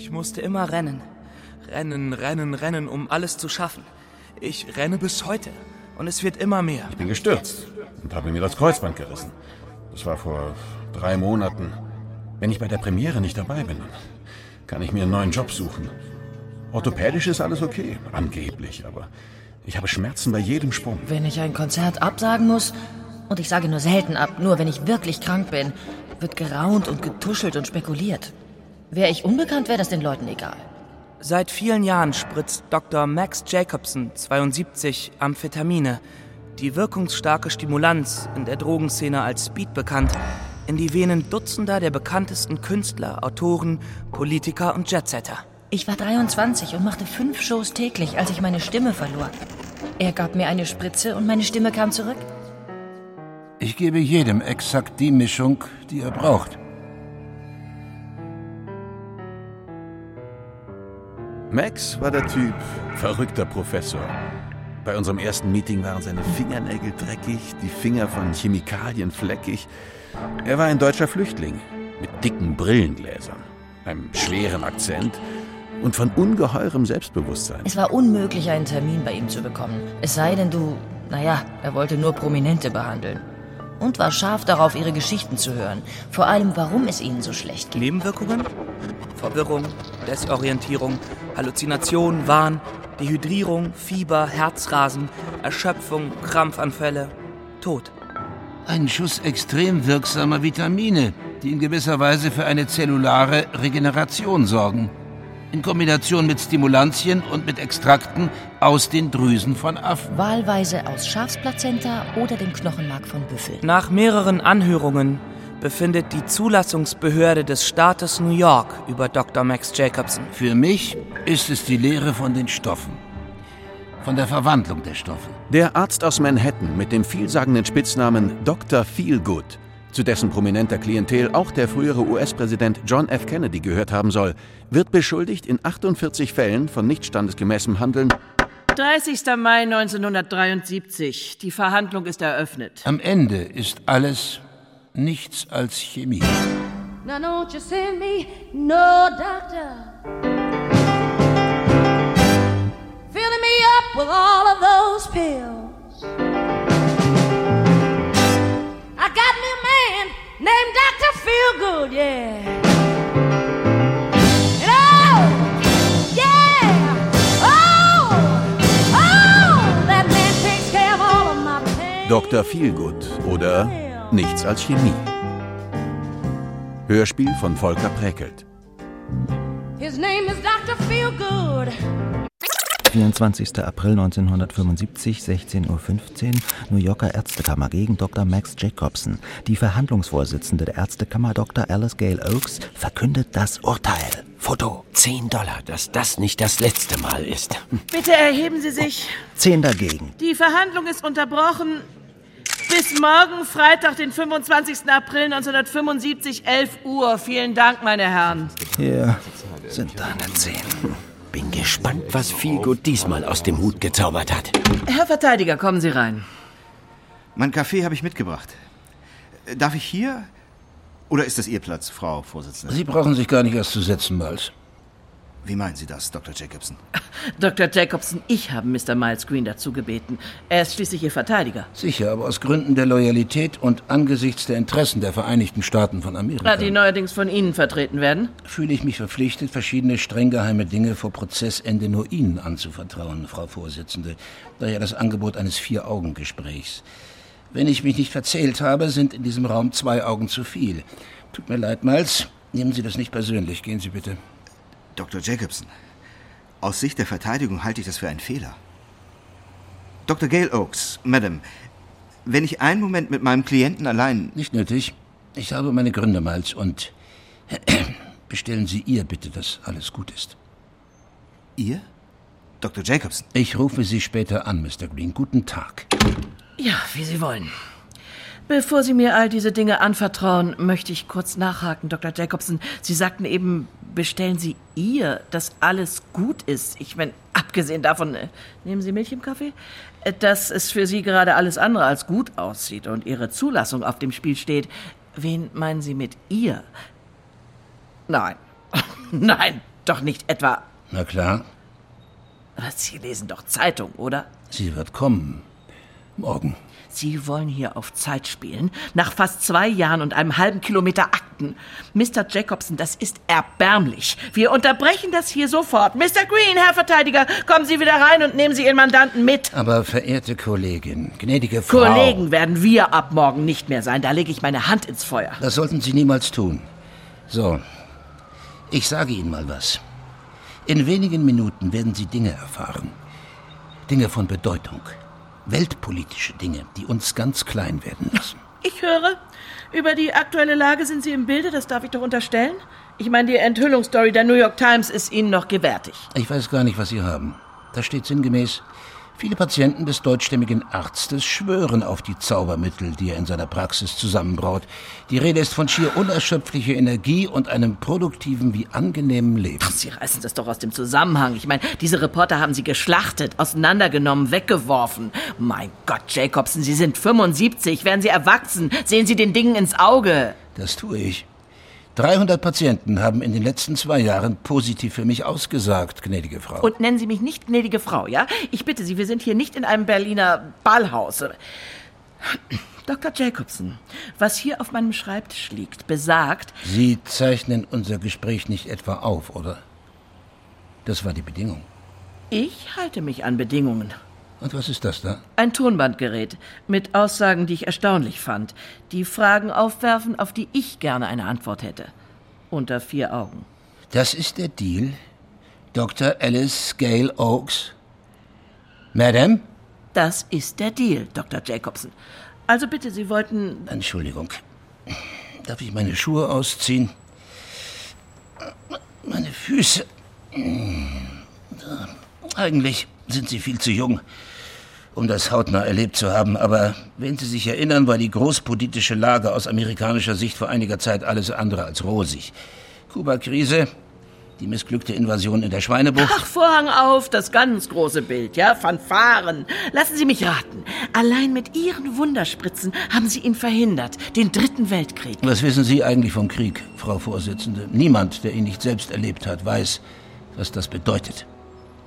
Ich musste immer rennen. Rennen, rennen, rennen, um alles zu schaffen. Ich renne bis heute. Und es wird immer mehr. Ich bin gestürzt und habe mir das Kreuzband gerissen. Das war vor drei Monaten. Wenn ich bei der Premiere nicht dabei bin, kann ich mir einen neuen Job suchen. Orthopädisch ist alles okay, angeblich, aber ich habe Schmerzen bei jedem Sprung. Wenn ich ein Konzert absagen muss, und ich sage nur selten ab, nur wenn ich wirklich krank bin, wird geraunt und getuschelt und spekuliert. Wäre ich unbekannt, wäre das den Leuten egal. Seit vielen Jahren spritzt Dr. Max Jacobson, 72, Amphetamine, die wirkungsstarke Stimulanz, in der Drogenszene als Speed bekannt, in die Venen Dutzender der bekanntesten Künstler, Autoren, Politiker und Jetsetter. Ich war 23 und machte fünf Shows täglich, als ich meine Stimme verlor. Er gab mir eine Spritze und meine Stimme kam zurück. Ich gebe jedem exakt die Mischung, die er braucht. Max war der Typ, verrückter Professor. Bei unserem ersten Meeting waren seine Fingernägel dreckig, die Finger von Chemikalien fleckig. Er war ein deutscher Flüchtling mit dicken Brillengläsern, einem schweren Akzent und von ungeheurem Selbstbewusstsein. Es war unmöglich, einen Termin bei ihm zu bekommen. Es sei denn, du, naja, er wollte nur Prominente behandeln. Und war scharf darauf, ihre Geschichten zu hören. Vor allem, warum es ihnen so schlecht geht. Nebenwirkungen? Verwirrung, Desorientierung, Halluzination, Wahn, Dehydrierung, Fieber, Herzrasen, Erschöpfung, Krampfanfälle, Tod. Ein Schuss extrem wirksamer Vitamine, die in gewisser Weise für eine zellulare Regeneration sorgen. In Kombination mit Stimulantien und mit Extrakten aus den Drüsen von Affen. Wahlweise aus Schafsplazenta oder dem Knochenmark von Büffel. Nach mehreren Anhörungen befindet die Zulassungsbehörde des Staates New York über Dr. Max Jacobson. Für mich ist es die Lehre von den Stoffen. Von der Verwandlung der Stoffe. Der Arzt aus Manhattan mit dem vielsagenden Spitznamen Dr. Feelgood, zu dessen prominenter Klientel auch der frühere US-Präsident John F. Kennedy gehört haben soll, wird beschuldigt, in 48 Fällen von nicht standesgemäßem Handeln 30. Mai 1973. Die Verhandlung ist eröffnet. Am Ende ist alles nichts als Chemie. Now don't you send me no doctor. Filling me up with all of those pills. I got man named Dr. Feelgood, yeah. Oh, yeah, oh, that man takes care of all of my pain. Dr. Feelgood oder Nichts als Chemie. Hörspiel von Volker Präkelt. His name is Dr. Feelgood. 24. April 1975, 16.15 Uhr, New Yorker Ärztekammer gegen Dr. Max Jacobson. Die Verhandlungsvorsitzende der Ärztekammer, Dr. Alice Gale Oakes, verkündet das Urteil. Foto. 10 Dollar, dass das nicht das letzte Mal ist. Bitte erheben Sie sich. 10 dagegen. Die Verhandlung ist unterbrochen. Bis morgen, Freitag, den 25. April 1975, 11 Uhr. Vielen Dank, meine Herren. Hier sind deine 10. Bin gespannt, was Feelgood diesmal aus dem Hut gezaubert hat. Herr Verteidiger, kommen Sie rein. Mein Kaffee habe ich mitgebracht. Darf ich hier? Oder ist das Ihr Platz, Frau Vorsitzende? Sie brauchen sich gar nicht erst zu setzen, Miles. Wie meinen Sie das, Dr. Jacobson? Dr. Jacobson, ich habe Mr. Miles Green dazu gebeten. Er ist schließlich Ihr Verteidiger. Sicher, aber aus Gründen der Loyalität und angesichts der Interessen der Vereinigten Staaten von Amerika Na, die neuerdings von Ihnen vertreten werden. fühle ich mich verpflichtet, verschiedene streng geheime Dinge vor Prozessende nur Ihnen anzuvertrauen, Frau Vorsitzende. Daher das Angebot eines Vier-Augen-Gesprächs. Wenn ich mich nicht verzählt habe, sind in diesem Raum zwei Augen zu viel. Tut mir leid, Miles. Nehmen Sie das nicht persönlich. Gehen Sie bitte. Dr. Jacobson, aus Sicht der Verteidigung halte ich das für einen Fehler. Dr. Gail Oakes, Madam, wenn ich einen Moment mit meinem Klienten allein. Nicht nötig. Ich habe meine Gründe, Miles, und bestellen Sie ihr bitte, dass alles gut ist. Ihr? Dr. Jacobson? Ich rufe Sie später an, Mr. Green. Guten Tag. Ja, wie Sie wollen. Bevor Sie mir all diese Dinge anvertrauen, möchte ich kurz nachhaken, Dr. Jacobson. Sie sagten eben, bestellen Sie ihr, dass alles gut ist. Ich meine, abgesehen davon, äh, nehmen Sie Milch im Kaffee? Äh, Dass es für Sie gerade alles andere als gut aussieht und Ihre Zulassung auf dem Spiel steht. Wen meinen Sie mit ihr? Nein. Nein, doch nicht etwa. Na klar, Aber Sie lesen doch Zeitung, oder? sie wird kommen. Morgen. Sie wollen hier auf Zeit spielen, nach fast zwei Jahren und einem halben Kilometer Akten. Mr. Jacobson, das ist erbärmlich. Wir unterbrechen das hier sofort. Mr. Green, Herr Verteidiger, kommen Sie wieder rein und nehmen Sie Ihren Mandanten mit. Aber verehrte Kollegin, gnädige Frau. Kollegen werden wir ab morgen nicht mehr sein. Da lege ich meine Hand ins Feuer. Das sollten Sie niemals tun. So, ich sage Ihnen mal was. In wenigen Minuten werden Sie Dinge erfahren. Dinge von Bedeutung. Weltpolitische Dinge, die uns ganz klein werden lassen. Ich höre, über die aktuelle Lage sind Sie im Bilde, das darf ich doch unterstellen. Ich meine, die Enthüllungsstory der New York Times ist Ihnen noch gewärtig. Ich weiß gar nicht, was Sie haben. Da steht sinngemäß, viele Patienten des deutschstämmigen Arztes schwören auf die Zaubermittel, die er in seiner Praxis zusammenbraut. Die Rede ist von schier unerschöpflicher Energie und einem produktiven wie angenehmen Leben. Sie reißen das doch aus dem Zusammenhang. Ich meine, diese Reporter haben Sie geschlachtet, auseinandergenommen, weggeworfen. Mein Gott, Jacobson, Sie sind 75, werden Sie erwachsen, sehen Sie den Dingen ins Auge. Das tue ich. 300 Patienten haben in den letzten zwei Jahren positiv für mich ausgesagt, gnädige Frau. Und nennen Sie mich nicht gnädige Frau, ja? Ich bitte Sie, wir sind hier nicht in einem Berliner Ballhaus. Dr. Jacobson, was hier auf meinem Schreibtisch liegt, besagt, Sie zeichnen unser Gespräch nicht etwa auf, oder? Das war die Bedingung. ich halte mich an Bedingungen. Und was ist das da? Ein Tonbandgerät mit Aussagen, die ich erstaunlich fand, die Fragen aufwerfen, auf die ich gerne eine Antwort hätte. Unter vier Augen. Das ist der Deal? Dr. Alice Gale Oaks? Madame? Das ist der Deal, Dr. Jacobson. Also bitte, Sie wollten. Entschuldigung. Darf ich meine Schuhe ausziehen? Meine Füße. Eigentlich sind sie viel zu jung, um das hautnah erlebt zu haben. Aber wenn Sie sich erinnern, war die großpolitische Lage aus amerikanischer Sicht vor einiger Zeit alles andere als rosig. Kuba-Krise, die missglückte Invasion in der Schweinebucht. Ach, Vorhang auf, das ganz große Bild, ja? Fanfaren. Lassen Sie mich raten. Allein mit Ihren Wunderspritzen haben Sie ihn verhindert. Den dritten Weltkrieg. Was wissen Sie eigentlich vom Krieg, Frau Vorsitzende? Niemand, der ihn nicht selbst erlebt hat, weiß, was das bedeutet.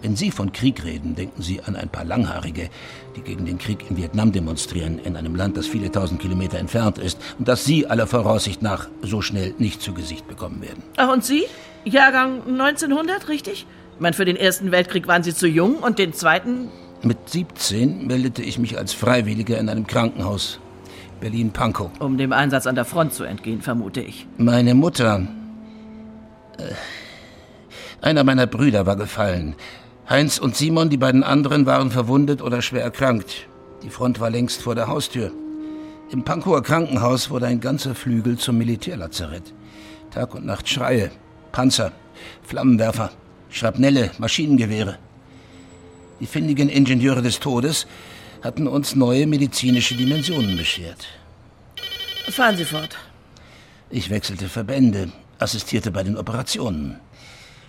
Wenn Sie von Krieg reden, denken Sie an ein paar Langhaarige, die gegen den Krieg in Vietnam demonstrieren, in einem Land, das viele tausend Kilometer entfernt ist und das Sie aller Voraussicht nach so schnell nicht zu Gesicht bekommen werden. Ach, und Sie? Jahrgang 1900, richtig? Ich meine, für den Ersten Weltkrieg waren Sie zu jung und den Zweiten. Mit 17 meldete ich mich als Freiwilliger in einem Krankenhaus. Berlin-Pankow. Um dem Einsatz an der Front zu entgehen, vermute ich. Meine Mutter. Äh, einer meiner Brüder war gefallen. Heinz und Simon, die beiden anderen, waren verwundet oder schwer erkrankt. Die Front war längst vor der Haustür. Im Pankower Krankenhaus wurde ein ganzer Flügel zum Militärlazarett. Tag und Nacht Schreie, Panzer, Flammenwerfer, Schrapnelle, Maschinengewehre. Die findigen Ingenieure des Todes hatten uns neue medizinische Dimensionen beschert. Fahren Sie fort. Ich wechselte Verbände, assistierte bei den Operationen.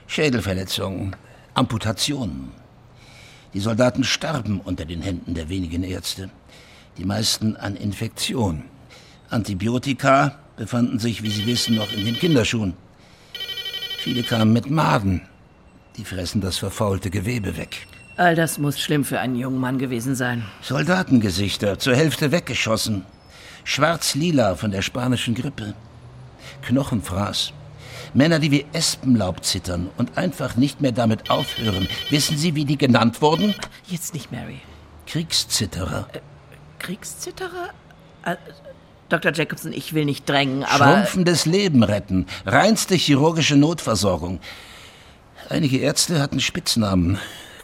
Schädelverletzungen, Amputationen. Die Soldaten starben unter den Händen der wenigen Ärzte. Die meisten an Infektion. Antibiotika befanden sich, wie Sie wissen, noch in den Kinderschuhen. Viele kamen mit Maden. Die fressen das verfaulte Gewebe weg. All das muss schlimm für einen jungen Mann gewesen sein. Soldatengesichter, zur Hälfte weggeschossen. Schwarz-lila von der spanischen Grippe. Knochenfraß. Männer, die wie Espenlaub zittern und einfach nicht mehr damit aufhören. Wissen Sie, wie die genannt wurden? Jetzt nicht, Mary. Kriegszitterer. Kriegszitterer? Äh, Dr. Jacobson, ich will nicht drängen, aber. Schrumpfendes Leben retten. Reinste chirurgische Notversorgung. Einige Ärzte hatten Spitznamen.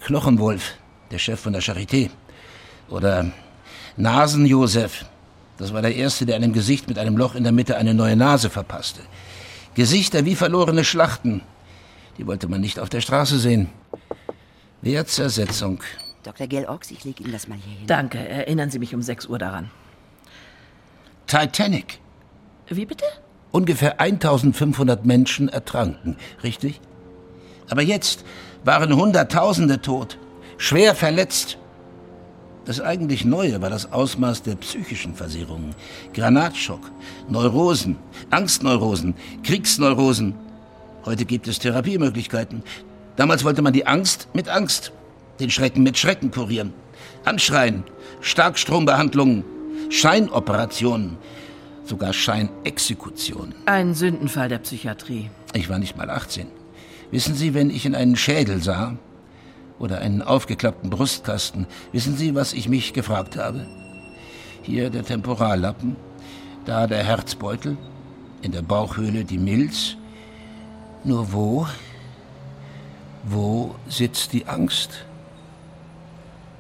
Knochenwolf, der Chef von der Charité. Oder Nasenjosef. Das war der Erste, der einem Gesicht mit einem Loch in der Mitte eine neue Nase verpasste. Gesichter wie verlorene Schlachten. Die wollte man nicht auf der Straße sehen. Wertzersetzung. Dr. Ox, ich lege Ihnen das mal hier hin. Danke, erinnern Sie mich um 6 Uhr daran. Titanic. Wie bitte? Ungefähr 1500 Menschen ertranken, richtig? Aber jetzt waren Hunderttausende tot, schwer verletzt. Das eigentlich Neue war das Ausmaß der psychischen Versehrungen. Granatschock, Neurosen, Angstneurosen, Kriegsneurosen. Heute gibt es Therapiemöglichkeiten. Damals wollte man die Angst mit Angst, den Schrecken mit Schrecken kurieren. Anschreien, Starkstrombehandlungen, Scheinoperationen, sogar Scheinexekutionen. Ein Sündenfall der Psychiatrie. Ich war nicht mal 18. Wissen Sie, wenn ich in einen Schädel sah oder einen aufgeklappten Brustkasten, wissen Sie, was ich mich gefragt habe? Hier der Temporallappen, da der Herzbeutel, in der Bauchhöhle die Milz. Nur wo, wo sitzt die Angst?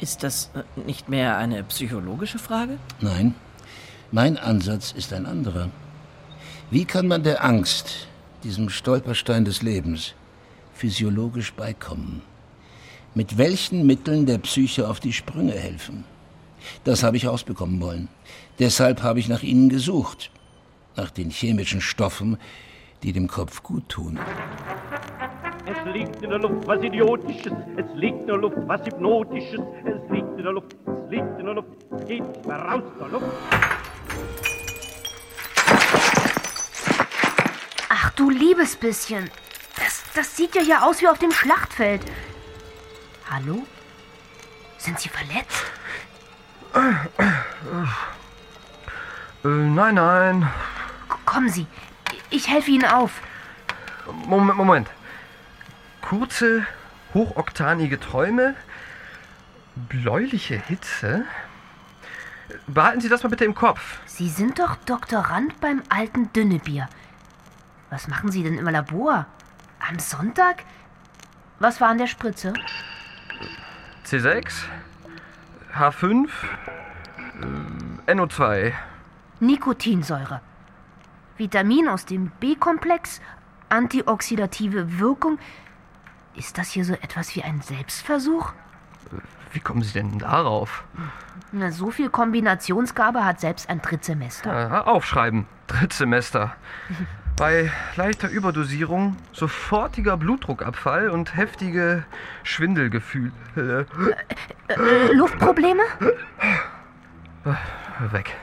Ist das äh, nicht mehr eine psychologische Frage? Nein, mein Ansatz ist ein anderer. Wie kann man der Angst, diesem Stolperstein des Lebens, physiologisch beikommen? Mit welchen Mitteln der Psyche auf die Sprünge helfen? Das habe ich ausbekommen wollen. Deshalb habe ich nach ihnen gesucht. Nach den chemischen Stoffen, die dem Kopf gut tun. Es liegt in der Luft was Idiotisches, es liegt in der Luft was Hypnotisches, es liegt in der Luft, es liegt in der Luft, es geht nicht mehr raus der Luft. Ach du liebes bisschen. Das, das sieht ja hier aus wie auf dem Schlachtfeld. Hallo? Sind Sie verletzt? Äh, nein, nein. Kommen Sie, ich helfe Ihnen auf. Moment, Moment. Kurze, hochoktanige Träume, bläuliche Hitze. Behalten Sie das mal bitte im Kopf. Sie sind doch Doktorand beim alten Dünnebier. Was machen Sie denn im Labor? Am Sonntag? Was war an der Spritze? C6, H5, äh, NO2. Nikotinsäure. Vitamin aus dem B-Komplex, antioxidative Wirkung. Ist das hier so etwas wie ein Selbstversuch? Wie kommen Sie denn darauf? Na, so viel Kombinationsgabe hat selbst ein Drittsemester. Aha, aufschreiben. Drittsemester. Bei leichter Überdosierung sofortiger Blutdruckabfall und heftige Schwindelgefühle. Äh, Luftprobleme? Weg.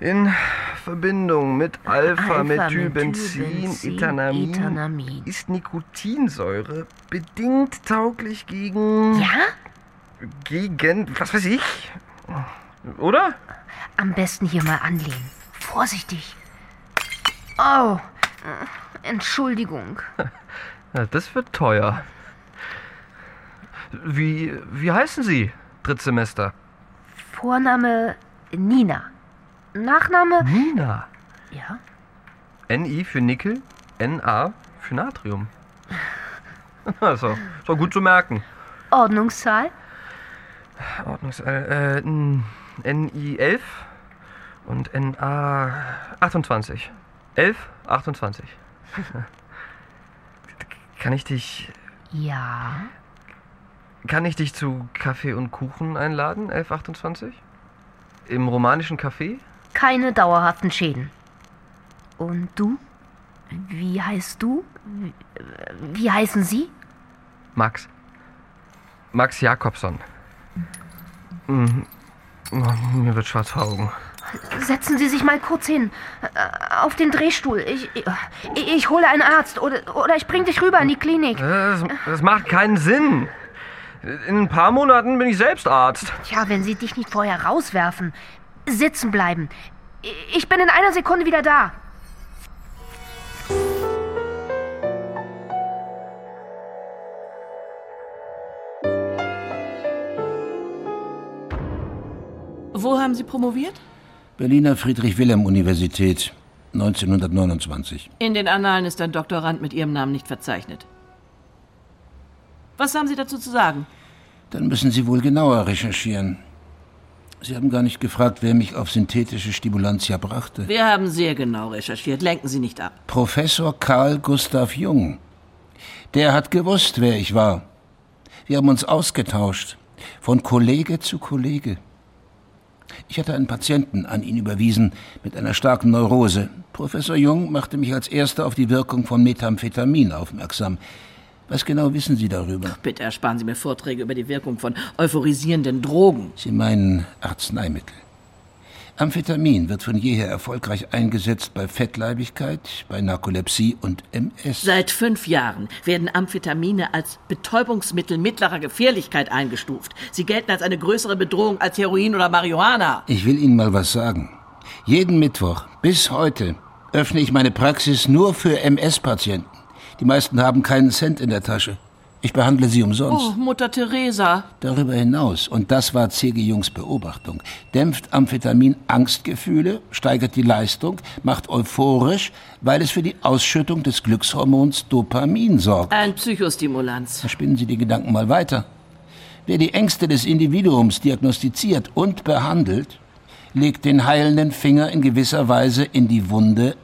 In Verbindung mit Alpha-Methylbenzin, Ethanamin, Ethanamin. ist Nikotinsäure bedingt tauglich gegen. Ja? Gegen. was weiß ich? Oder? Am besten hier mal anlehnen. Vorsichtig. Oh, Entschuldigung. Das wird teuer. Wie, wie heißen Sie, Drittsemester? Vorname Nina. Nachname? Nina. Ja. NI für Nickel, NA für Natrium. Also, ist doch gut zu merken. Ordnungszahl? Ordnungszahl, äh, n- NI 11 und NA 28. 11, 28. Kann ich dich, Ja. kann ich dich zu Kaffee und Kuchen einladen, 1128? Im romanischen Café? Keine dauerhaften Schäden. Und du? Wie heißt du? Wie, heißen Sie? Max. Max Jakobson. Mhm. Oh, mir wird schwarz vor Augen. Setzen Sie sich mal kurz hin. Äh, Auf den Drehstuhl. Ich, ich, ich hole einen Arzt oder, oder ich bring dich rüber in die Klinik. Das, das macht keinen Sinn. In ein paar Monaten bin ich selbst Arzt. Tja, wenn Sie dich nicht vorher rauswerfen. Sitzen bleiben. Ich bin in einer Sekunde wieder da. Wo haben Sie promoviert? Berliner Friedrich-Wilhelm-Universität, 1929. In den Annalen ist ein Doktorand mit Ihrem Namen nicht verzeichnet. Was haben Sie dazu zu sagen? Dann müssen Sie wohl genauer recherchieren. Sie haben gar nicht gefragt, wer mich auf synthetische Stimulantia brachte. Wir haben sehr genau recherchiert. Lenken Sie nicht ab. Professor Karl Gustav Jung. Der hat gewusst, wer ich war. Wir haben uns ausgetauscht, von Kollege zu Kollege. Ich hatte einen Patienten an ihn überwiesen mit einer starken Neurose. Professor Jung machte mich als erster auf die Wirkung von Methamphetamin aufmerksam. Was genau wissen Sie darüber? Bitte ersparen Sie mir Vorträge über die Wirkung von euphorisierenden Drogen. Sie meinen Arzneimittel. Amphetamin wird von jeher erfolgreich eingesetzt bei Fettleibigkeit, bei Narkolepsie und MS. Seit fünf Jahren werden Amphetamine als Betäubungsmittel mittlerer Gefährlichkeit eingestuft. Sie gelten als eine größere Bedrohung als Heroin oder Marihuana. Ich will Ihnen mal was sagen. Jeden Mittwoch bis heute öffne ich meine Praxis nur für MS-Patienten. Die meisten haben keinen Cent in der Tasche. Ich behandle sie umsonst. Oh, Mutter Teresa. Darüber hinaus, und das war C.G. Jungs Beobachtung, dämpft Amphetamin Angstgefühle, steigert die Leistung, macht euphorisch, weil es für die Ausschüttung des Glückshormons Dopamin sorgt. Ein Psychostimulanz. Da spinnen Sie die Gedanken mal weiter. Wer die Ängste des Individuums diagnostiziert und behandelt, legt den heilenden Finger in gewisser Weise in die Wunde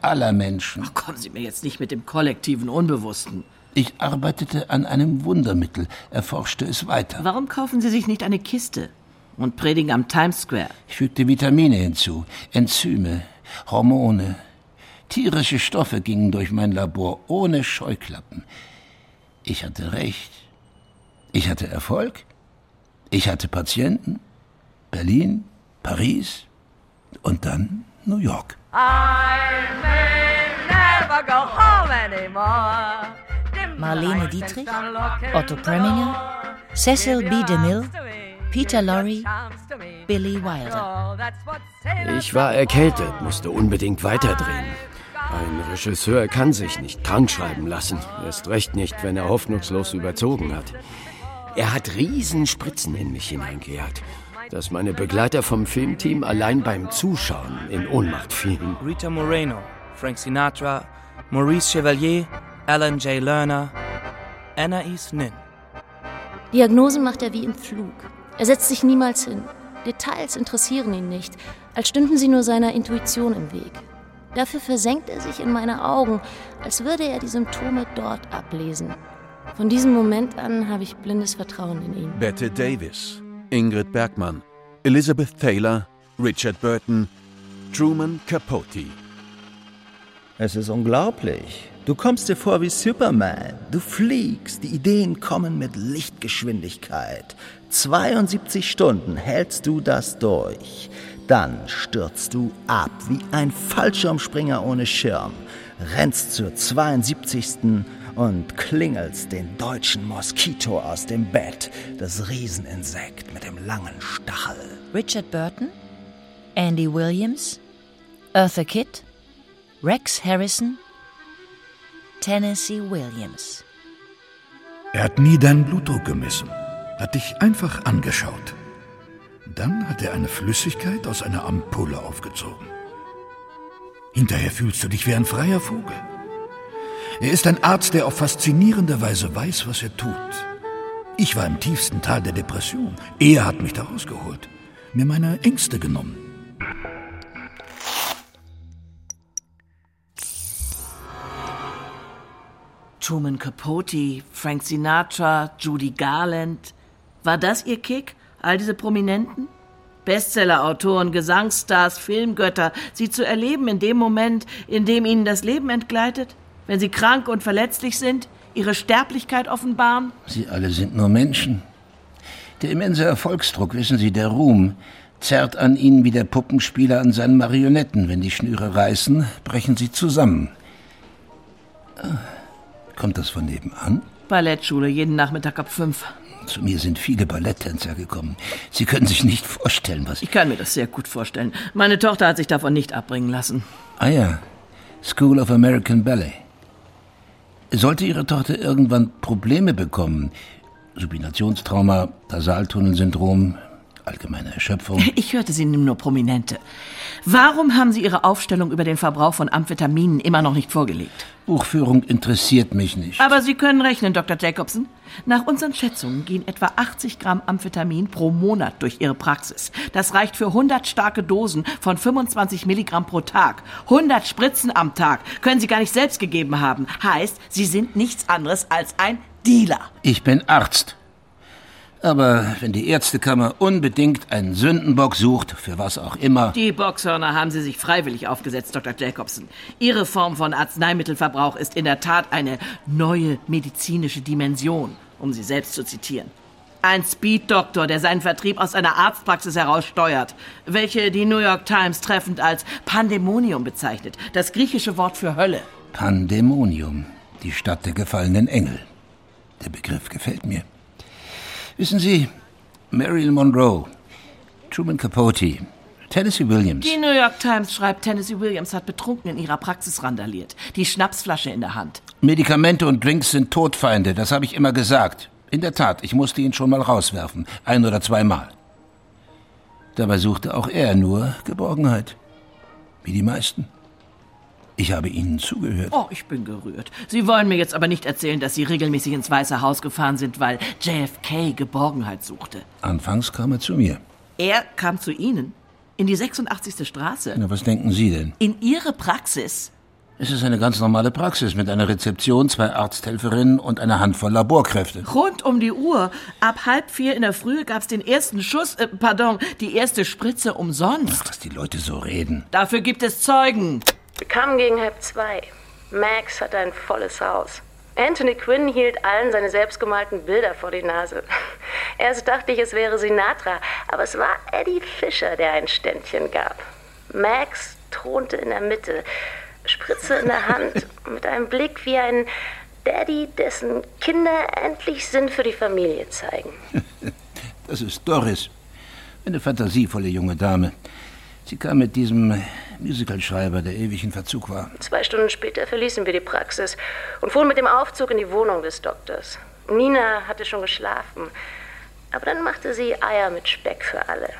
aller Menschen. Ach, kommen Sie mir jetzt nicht mit dem kollektiven Unbewussten. Ich arbeitete an einem Wundermittel, erforschte es weiter. Warum kaufen Sie sich nicht eine Kiste und predigen am Times Square? Ich fügte Vitamine hinzu, Enzyme, Hormone. Tierische Stoffe gingen durch mein Labor ohne Scheuklappen. Ich hatte recht. Ich hatte Erfolg. Ich hatte Patienten. Berlin, Paris und dann New York. I may never go home anymore. Marlene Dietrich, Otto Preminger, Cecil B. DeMille, Peter Lorre, Billy Wilder. Ich war erkältet, musste unbedingt weiterdrehen. Ein Regisseur kann sich nicht krank schreiben lassen, erst recht nicht, wenn er hoffnungslos überzogen hat. Er hat Riesenspritzen in mich hineingejagt, dass meine Begleiter vom Filmteam allein beim Zuschauen in Ohnmacht fielen. Rita Moreno, Frank Sinatra, Maurice Chevalier, Alan J. Lerner, Anais Nin. Diagnosen macht er wie im Flug. Er setzt sich niemals hin. Details interessieren ihn nicht, als stünden sie nur seiner Intuition im Weg. Dafür versenkt er sich in meine Augen, als würde er die Symptome dort ablesen. Von diesem Moment an habe ich blindes Vertrauen in ihn. Bette Davis, Ingrid Bergmann, Elizabeth Taylor, Richard Burton, Truman Capote. Es ist unglaublich. Du kommst dir vor wie Superman. Du fliegst, die Ideen kommen mit Lichtgeschwindigkeit. 72 Stunden hältst du das durch. Dann stürzt du ab wie ein Fallschirmspringer ohne Schirm, rennst zur 72. und klingelst den deutschen Moskito aus dem Bett, das Rieseninsekt mit dem langen Stachel. Richard Burton, Andy Williams, Eartha Kitt, Rex Harrison, Tennessee Williams. Er hat nie deinen Blutdruck gemessen, hat dich einfach angeschaut. Dann hat er eine Flüssigkeit aus einer Ampulle aufgezogen. Hinterher fühlst du dich wie ein freier Vogel. Er ist ein Arzt, der auf faszinierende Weise weiß, was er tut. Ich war im tiefsten Tal der Depression. Er hat mich da rausgeholt, mir meine Ängste genommen. Truman Capote, Frank Sinatra, Judy Garland. War das Ihr Kick? All diese Prominenten? Bestsellerautoren, Gesangsstars, Filmgötter, sie zu erleben in dem Moment, in dem ihnen das Leben entgleitet? Wenn sie krank und verletzlich sind, ihre Sterblichkeit offenbaren? Sie alle sind nur Menschen. Der immense Erfolgsdruck, wissen Sie, der Ruhm, zerrt an ihnen wie der Puppenspieler an seinen Marionetten. Wenn die Schnüre reißen, brechen sie zusammen. Ah, Kommt das von nebenan? Ballettschule, jeden Nachmittag ab fünf. Zu mir sind viele Balletttänzer gekommen. Sie können sich nicht vorstellen, was Ich kann mir das sehr gut vorstellen. Meine Tochter hat sich davon nicht abbringen lassen. Ah ja, School of American Ballet. Sollte Ihre Tochter irgendwann Probleme bekommen, Subinationstrauma, Tasaltunnelsyndrom, allgemeine Erschöpfung, Ich hörte, Sie nehmen nur Prominente. Warum haben Sie Ihre Aufstellung über den Verbrauch von Amphetaminen immer noch nicht vorgelegt? Buchführung interessiert mich nicht. Aber Sie können rechnen, Dr. Jacobson. Nach unseren Schätzungen gehen etwa 80 Gramm Amphetamin pro Monat durch Ihre Praxis. Das reicht für 100 starke Dosen von 25 Milligramm pro Tag. 100 Spritzen am Tag können Sie gar nicht selbst gegeben haben. Heißt, Sie sind nichts anderes als ein Dealer. Ich bin Arzt. Aber wenn die Ärztekammer unbedingt einen Sündenbock sucht, für was auch immer, Die Boxhörner haben Sie sich freiwillig aufgesetzt, Dr. Jacobson. Ihre Form von Arzneimittelverbrauch ist in der Tat eine neue medizinische Dimension, um Sie selbst zu zitieren. Ein Speed-Doktor, der seinen Vertrieb aus einer Arztpraxis heraus steuert, welche die New York Times treffend als Pandemonium bezeichnet, das griechische Wort für Hölle. Pandemonium, die Stadt der gefallenen Engel. Der Begriff gefällt mir. Wissen Sie, Marilyn Monroe, Truman Capote, Tennessee Williams. Die New York Times schreibt, Tennessee Williams hat betrunken in ihrer Praxis randaliert, die Schnapsflasche in der Hand. Medikamente und Drinks sind Todfeinde, das habe ich immer gesagt. In der Tat, ich musste ihn schon mal rauswerfen, ein oder zweimal. Dabei suchte auch er nur Geborgenheit. Wie die meisten. Ich habe Ihnen zugehört. Oh, ich bin gerührt. Sie wollen mir jetzt aber nicht erzählen, dass Sie regelmäßig ins Weiße Haus gefahren sind, weil JFK Geborgenheit suchte. Anfangs kam er zu mir. Er kam zu Ihnen? In die 86. Straße? Na, was denken Sie denn? In Ihre Praxis? Es ist eine ganz normale Praxis mit einer Rezeption, zwei Arzthelferinnen und einer Handvoll Laborkräfte. Rund um die Uhr. Ab halb vier in der Früh gab's den ersten Schuss, äh, pardon, die erste Spritze umsonst. Ach, dass die Leute so reden. Dafür gibt es Zeugen. Wir kamen gegen halb zwei. Max hatte ein volles Haus. Anthony Quinn hielt allen seine selbstgemalten Bilder vor die Nase. Erst dachte ich, es wäre Sinatra, aber es war Eddie Fischer, der ein Ständchen gab. Max thronte in der Mitte, Spritze in der Hand, mit einem Blick wie ein Daddy, dessen Kinder endlich Sinn für die Familie zeigen. Das ist Doris. Eine fantasievolle junge Dame. Sie kam mit diesem Musicalschreiber, der ewig in Verzug war. Zwei Stunden später verließen wir die Praxis und fuhren mit dem Aufzug in die Wohnung des Doktors. Nina hatte schon geschlafen, aber dann machte sie Eier mit Speck für alle.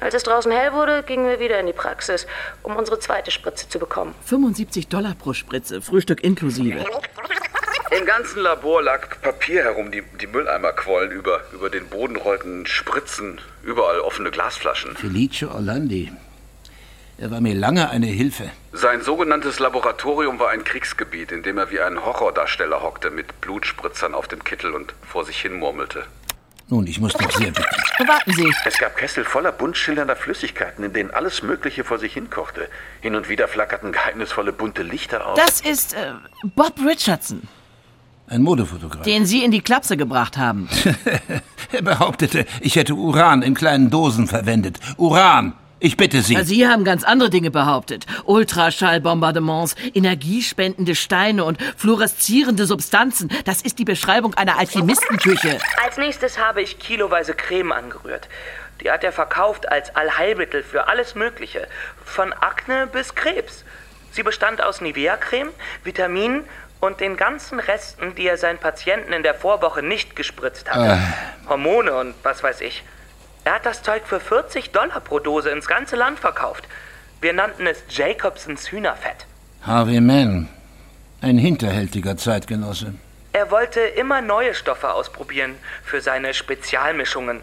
Als es draußen hell wurde, gingen wir wieder in die Praxis, um unsere zweite Spritze zu bekommen. 75 Dollar pro Spritze, Frühstück inklusive. Im ganzen Labor lag Papier herum, die, die Mülleimer quollen über. Über den Boden rollten Spritzen, überall offene Glasflaschen. Felice Orlandi. Er war mir lange eine Hilfe. Sein sogenanntes Laboratorium war ein Kriegsgebiet, in dem er wie ein Horrordarsteller hockte, mit Blutspritzern auf dem Kittel und vor sich hin murmelte. Nun, ich muss doch sehr bitten. Warten Sie. Es gab Kessel voller bunt schillernder Flüssigkeiten, in denen alles Mögliche vor sich hinkochte. Hin und wieder flackerten geheimnisvolle bunte Lichter auf. Das ist äh, Bob Richardson, Ein Modefotograf. den Sie in die Klapse gebracht haben. er behauptete, ich hätte Uran in kleinen Dosen verwendet. Uran! Ich bitte Sie. Sie haben ganz andere Dinge behauptet. Ultraschallbombardements, energiespendende Steine und fluoreszierende Substanzen. Das ist die Beschreibung einer Alchemistenküche. Als nächstes habe ich kiloweise Creme angerührt. Die hat er verkauft als Allheilmittel für alles Mögliche. Von Akne bis Krebs. Sie bestand aus Nivea-Creme, Vitaminen und den ganzen Resten, die er seinen Patienten in der Vorwoche nicht gespritzt hatte. Hormone und was weiß ich. Er hat das Zeug für 40 Dollar pro Dose ins ganze Land verkauft. Wir nannten es Jacobsons Hühnerfett. Harvey Mann. Ein hinterhältiger Zeitgenosse. Er wollte immer neue Stoffe ausprobieren für seine Spezialmischungen.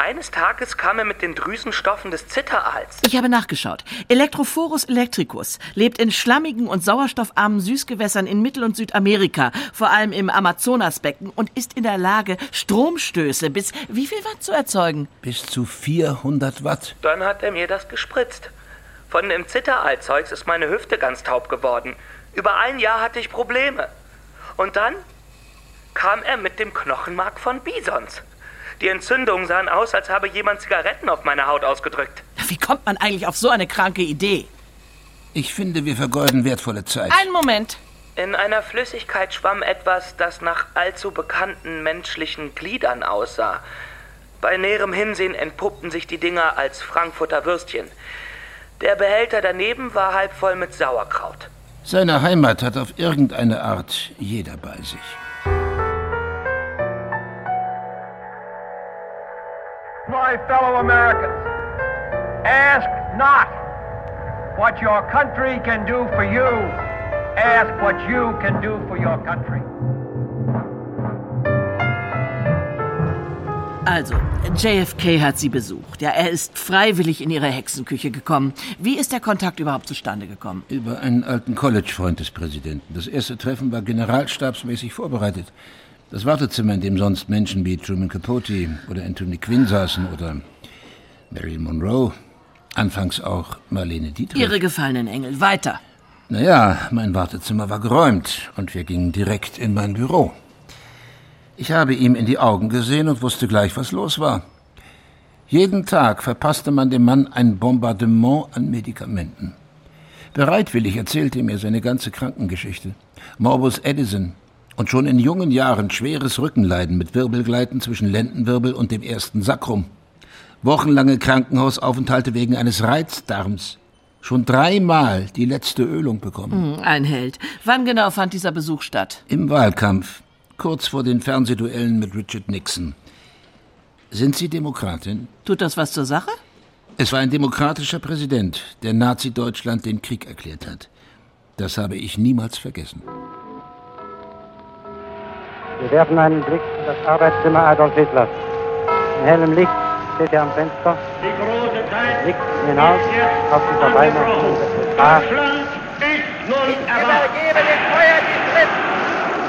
Eines Tages kam er mit den Drüsenstoffen des Zitteraals. Ich habe nachgeschaut. Electrophorus electricus lebt in schlammigen und sauerstoffarmen Süßgewässern in Mittel- und Südamerika, vor allem im Amazonasbecken, und ist in der Lage, Stromstöße bis wie viel Watt zu erzeugen? Bis zu 400 Watt. Dann hat er mir das gespritzt. Von dem Zitteraalzeugs ist meine Hüfte ganz taub geworden. Über ein Jahr hatte ich Probleme. Und dann kam er mit dem Knochenmark von Bisons. Die Entzündungen sahen aus, als habe jemand Zigaretten auf meine Haut ausgedrückt. Wie kommt man eigentlich auf so eine kranke Idee? Ich finde, wir vergeuden wertvolle Zeit. Einen Moment. In einer Flüssigkeit schwamm etwas, das nach allzu bekannten menschlichen Gliedern aussah. Bei näherem Hinsehen entpuppten sich die Dinger als Frankfurter Würstchen. Der Behälter daneben war halb voll mit Sauerkraut. Seine Heimat hat auf irgendeine Art jeder bei sich. My fellow Americans, ask not what your country can do for you. Ask what you can do for your country. Also, JFK hat sie besucht. Ja, er ist freiwillig in ihre Hexenküche gekommen. Wie ist der Kontakt überhaupt zustande gekommen? Über einen alten College-Freund des Präsidenten. Das erste Treffen war generalstabsmäßig vorbereitet. Das Wartezimmer, in dem sonst Menschen wie Truman Capote oder Anthony Quinn saßen oder Marilyn Monroe. Anfangs auch Marlene Dietrich. Ihre gefallenen Engel. Weiter. Naja, mein Wartezimmer war geräumt und wir gingen direkt in mein Büro. Ich habe ihm in die Augen gesehen und wusste gleich, was los war. Jeden Tag verpasste man dem Mann ein Bombardement an Medikamenten. Bereitwillig erzählte er mir seine ganze Krankengeschichte. Morbus Edison und schon in jungen Jahren schweres Rückenleiden mit Wirbelgleiten zwischen Lendenwirbel und dem ersten Sakrum. Wochenlange Krankenhausaufenthalte wegen eines Reizdarms. Schon dreimal die letzte Ölung bekommen. Hm, Ein Held. Wann genau fand dieser Besuch statt? Im Wahlkampf, kurz vor den Fernsehduellen mit Richard Nixon. Sind Sie Demokratin? Tut das was zur Sache? Es war ein demokratischer Präsident, der Nazi-Deutschland den Krieg erklärt hat. Das habe ich niemals vergessen. Wir werfen einen Blick in das Arbeitszimmer Adolf Hitlers. In hellem Licht steht er am Fenster, blickt hinaus auf die vorbeimarschierende USA. Ich übergebe den Feuerdienst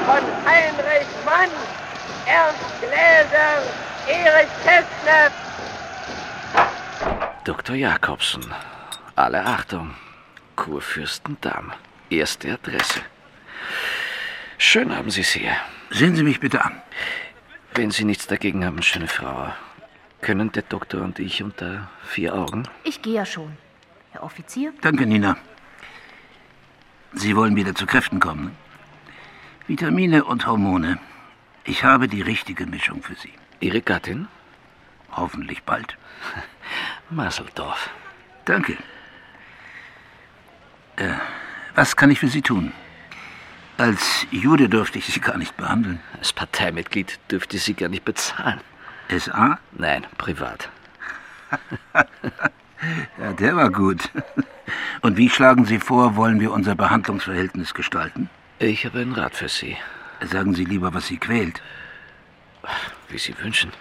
von Heinrich Mann, Ernst Gläser, Erich Kästner. Dr. Jakobsen. Alle Achtung. Kurfürstendamm. Erste Adresse. Schön haben Sie es hier. Sehen Sie mich bitte an. Wenn Sie nichts dagegen haben, schöne Frau, können der Doktor und ich unter vier Augen? Ich gehe ja schon. Herr Offizier? Danke, Nina. Sie wollen wieder zu Kräften kommen. ne? Vitamine und Hormone. Ich habe die richtige Mischung für Sie. Ihre Gattin? Hoffentlich bald. Maseldorf. Danke. Äh, was kann ich für Sie tun? Als Jude dürfte ich Sie gar nicht behandeln. Als Parteimitglied dürfte Sie gar nicht bezahlen. SA? Nein, privat. Ja, der war gut. Und wie schlagen Sie vor, wollen wir unser Behandlungsverhältnis gestalten? Ich habe einen Rat für Sie. Sagen Sie lieber, was Sie quält. Wie Sie wünschen.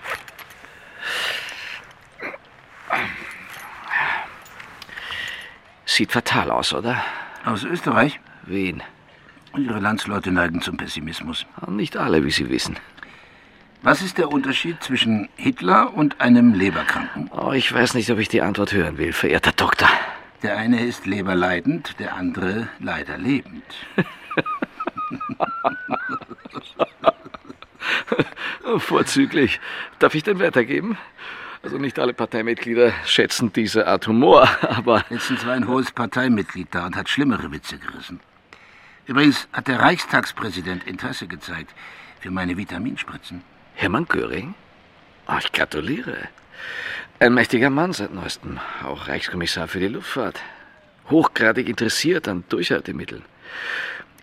Sieht fatal aus, oder? Aus Österreich? Wen? Ihre Landsleute neigen zum Pessimismus. Nicht alle, wie Sie wissen. Was ist der Unterschied zwischen Hitler und einem Leberkranken? Oh, ich weiß nicht, ob ich die Antwort hören will, verehrter Doktor. Der eine ist leberleidend, der andere leider lebend. Vorzüglich. Darf ich den weitergeben? Also nicht alle Parteimitglieder schätzen diese Art Humor, aber... Letztens war ein hohes Parteimitglied da und hat schlimmere Witze gerissen. Übrigens hat der Reichstagspräsident Interesse gezeigt für meine Vitaminspritzen. Hermann Göring? Oh, ich gratuliere. Ein mächtiger Mann seit neuestem, auch Reichskommissar für die Luftfahrt. Hochgradig interessiert an Durchhaltemitteln.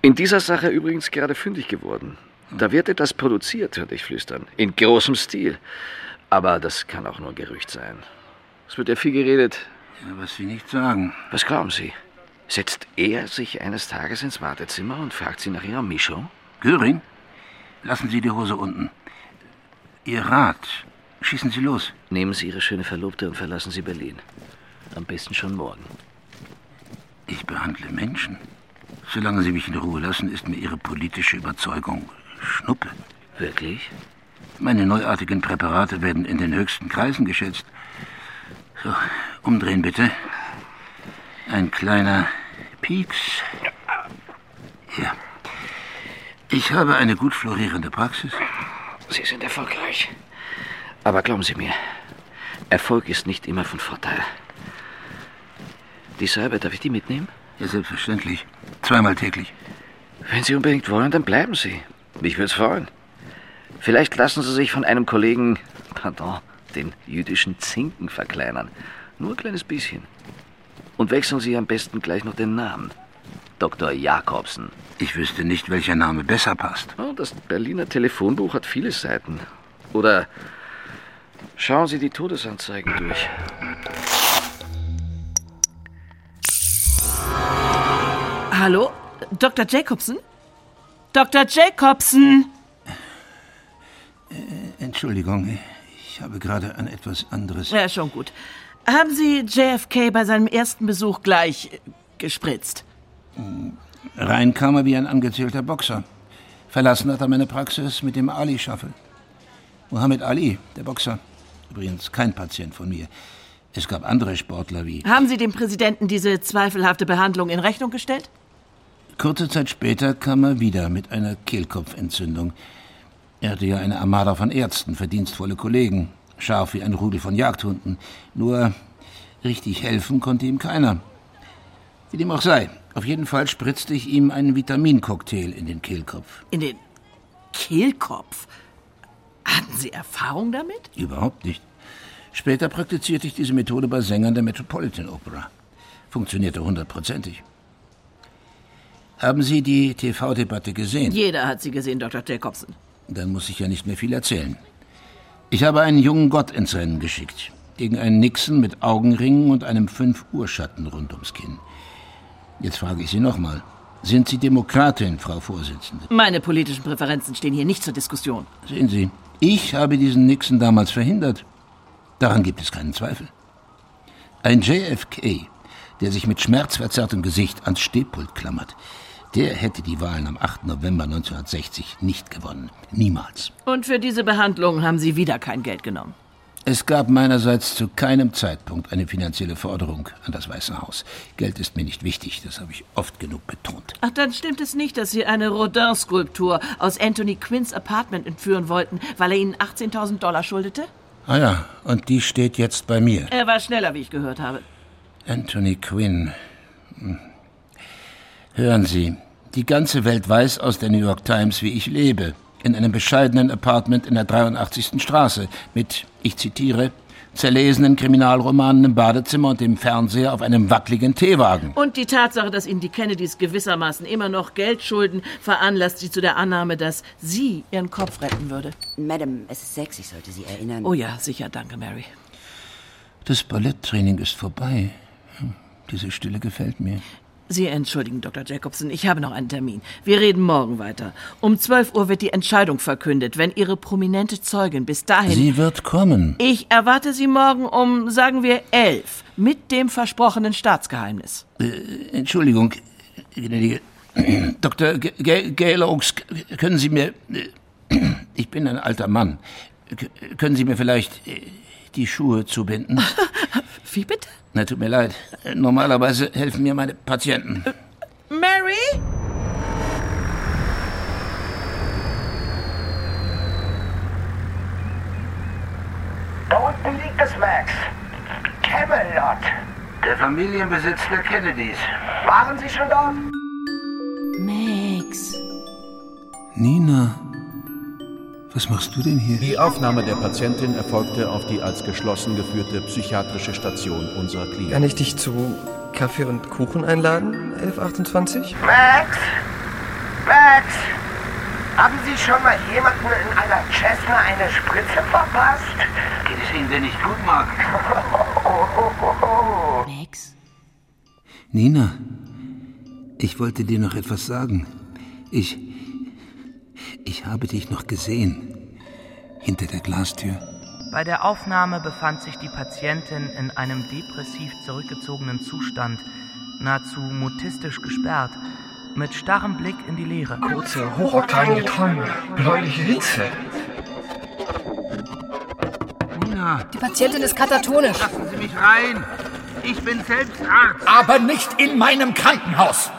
In dieser Sache übrigens gerade fündig geworden. Da wird etwas produziert, hörte ich flüstern. In großem Stil. Aber das kann auch nur Gerücht sein. Es wird ja viel geredet. Ja, was Sie nicht sagen. Was glauben Sie? Setzt er sich eines Tages ins Wartezimmer und fragt Sie nach Ihrer Mischung? Göring, lassen Sie die Hose unten. Ihr Rat. Schießen Sie los. Nehmen Sie Ihre schöne Verlobte und verlassen Sie Berlin. Am besten schon morgen. Ich behandle Menschen. Solange Sie mich in Ruhe lassen, ist mir Ihre politische Überzeugung Schnuppe. Wirklich? Meine neuartigen Präparate werden in den höchsten Kreisen geschätzt. So, umdrehen bitte. Ein kleiner Pieks. Hier. Ich habe eine gut florierende Praxis. Sie sind erfolgreich. Aber glauben Sie mir, Erfolg ist nicht immer von Vorteil. Die Salbe, darf ich die mitnehmen? Ja, selbstverständlich. Zweimal täglich. Wenn Sie unbedingt wollen, dann bleiben Sie. Mich würde es freuen. Vielleicht lassen Sie sich von einem Kollegen, pardon, den jüdischen Zinken verkleinern. Nur ein kleines bisschen. Und wechseln Sie am besten gleich noch den Namen. Dr. Jakobsen. Ich wüsste nicht, welcher Name besser passt. Oh, das Berliner Telefonbuch hat viele Seiten. Oder schauen Sie die Todesanzeigen durch. Hallo? Dr. Jacobson? Dr. Jacobson! Entschuldigung, ich habe gerade an etwas anderes. Ja, schon gut. Haben Sie JFK bei seinem ersten Besuch gleich äh, gespritzt? Rein kam er wie ein angezählter Boxer. Verlassen hat er meine Praxis mit dem Ali-Shuffle. Muhammad Ali, der Boxer. Übrigens kein Patient von mir. Es gab andere Sportler wie. Haben Sie dem Präsidenten diese zweifelhafte Behandlung in Rechnung gestellt? Kurze Zeit später kam er wieder mit einer Kehlkopfentzündung. Er hatte ja eine Armada von Ärzten, verdienstvolle Kollegen, scharf wie ein Rudel von Jagdhunden. Nur richtig helfen konnte ihm keiner. Wie dem auch sei, auf jeden Fall spritzte ich ihm einen Vitamincocktail in den Kehlkopf. In den Kehlkopf? Hatten Sie Erfahrung damit? Überhaupt nicht. Später praktizierte ich diese Methode bei Sängern der Metropolitan Opera. Funktionierte hundertprozentig. Haben Sie die TV-Debatte gesehen? Jeder hat sie gesehen, Dr. Jacobson. Dann muss ich ja nicht mehr viel erzählen. Ich habe einen jungen Gott ins Rennen geschickt. Gegen einen Nixon mit Augenringen und einem 5-Uhr-Schatten rund ums Kinn. Jetzt frage ich Sie nochmal. Sind Sie Demokratin, Frau Vorsitzende? Meine politischen Präferenzen stehen hier nicht zur Diskussion. Sehen Sie, ich habe diesen Nixon damals verhindert. Daran gibt es keinen Zweifel. Ein JFK, der sich mit schmerzverzerrtem Gesicht ans Stehpult klammert, der hätte die Wahlen am 8. November 1960 nicht gewonnen. Niemals. Und für diese Behandlung haben Sie wieder kein Geld genommen. Es gab meinerseits zu keinem Zeitpunkt eine finanzielle Forderung an das Weiße Haus. Geld ist mir nicht wichtig, das habe ich oft genug betont. Ach, dann stimmt es nicht, dass Sie eine Rodin-Skulptur aus Anthony Quinns Apartment entführen wollten, weil er Ihnen 18.000 Dollar schuldete? Ah ja, und die steht jetzt bei mir. Er war schneller, wie ich gehört habe. Anthony Quinn. Hören Sie, die ganze Welt weiß aus der New York Times, wie ich lebe. In einem bescheidenen Apartment in der 83. Straße mit, ich zitiere, zerlesenen Kriminalromanen im Badezimmer und dem Fernseher auf einem wackeligen Teewagen. Und die Tatsache, dass Ihnen die Kennedys gewissermaßen immer noch Geld schulden, veranlasst Sie zu der Annahme, dass sie Ihren Kopf retten würde. Madame, es ist sechs, ich sollte Sie erinnern. Oh ja, sicher, danke, Mary. Das Balletttraining ist vorbei. Diese Stille gefällt mir. Sie entschuldigen, Dr. Jacobson, ich habe noch einen Termin. Wir reden morgen weiter. Um 12 Uhr wird die Entscheidung verkündet. Wenn Ihre prominente Zeugin bis dahin... Sie wird kommen. Ich erwarte Sie morgen um, sagen wir, elf. Mit dem versprochenen Staatsgeheimnis. Äh, Entschuldigung, gnädige Dr. G- G- Gale Oaks, können Sie mir... äh, Ich bin ein alter Mann. Können Sie mir vielleicht äh, die Schuhe zubinden? Wie bitte? Na, tut mir leid. Äh, Normalerweise helfen mir meine Patienten. Mary? Da unten liegt es, Max. Camelot. Der Familienbesitz der Kennedys. Waren Sie schon dort? Max. Nina, was machst du denn hier? Die Aufnahme der Patientin erfolgte auf die als geschlossen geführte psychiatrische Station unserer Klinik. Kann ich dich zu Kaffee und Kuchen einladen, 1128? Max? Max? Haben Sie schon mal jemanden in einer Cessna eine Spritze verpasst? Geht es Ihnen denn nicht gut, Mark? Max? Nina, ich wollte dir noch etwas sagen. Ich. Ich habe dich noch gesehen. Hinter der Glastür. Bei der Aufnahme befand sich die Patientin in einem depressiv zurückgezogenen Zustand, nahezu mutistisch gesperrt, mit starrem Blick in die Leere. Kurze, hochoktanige Träume, bläuliche Hitze. Nina! Die Patientin ist katatonisch. Lassen Sie mich rein! Ich bin selbst Arzt! Aber nicht in meinem Krankenhaus!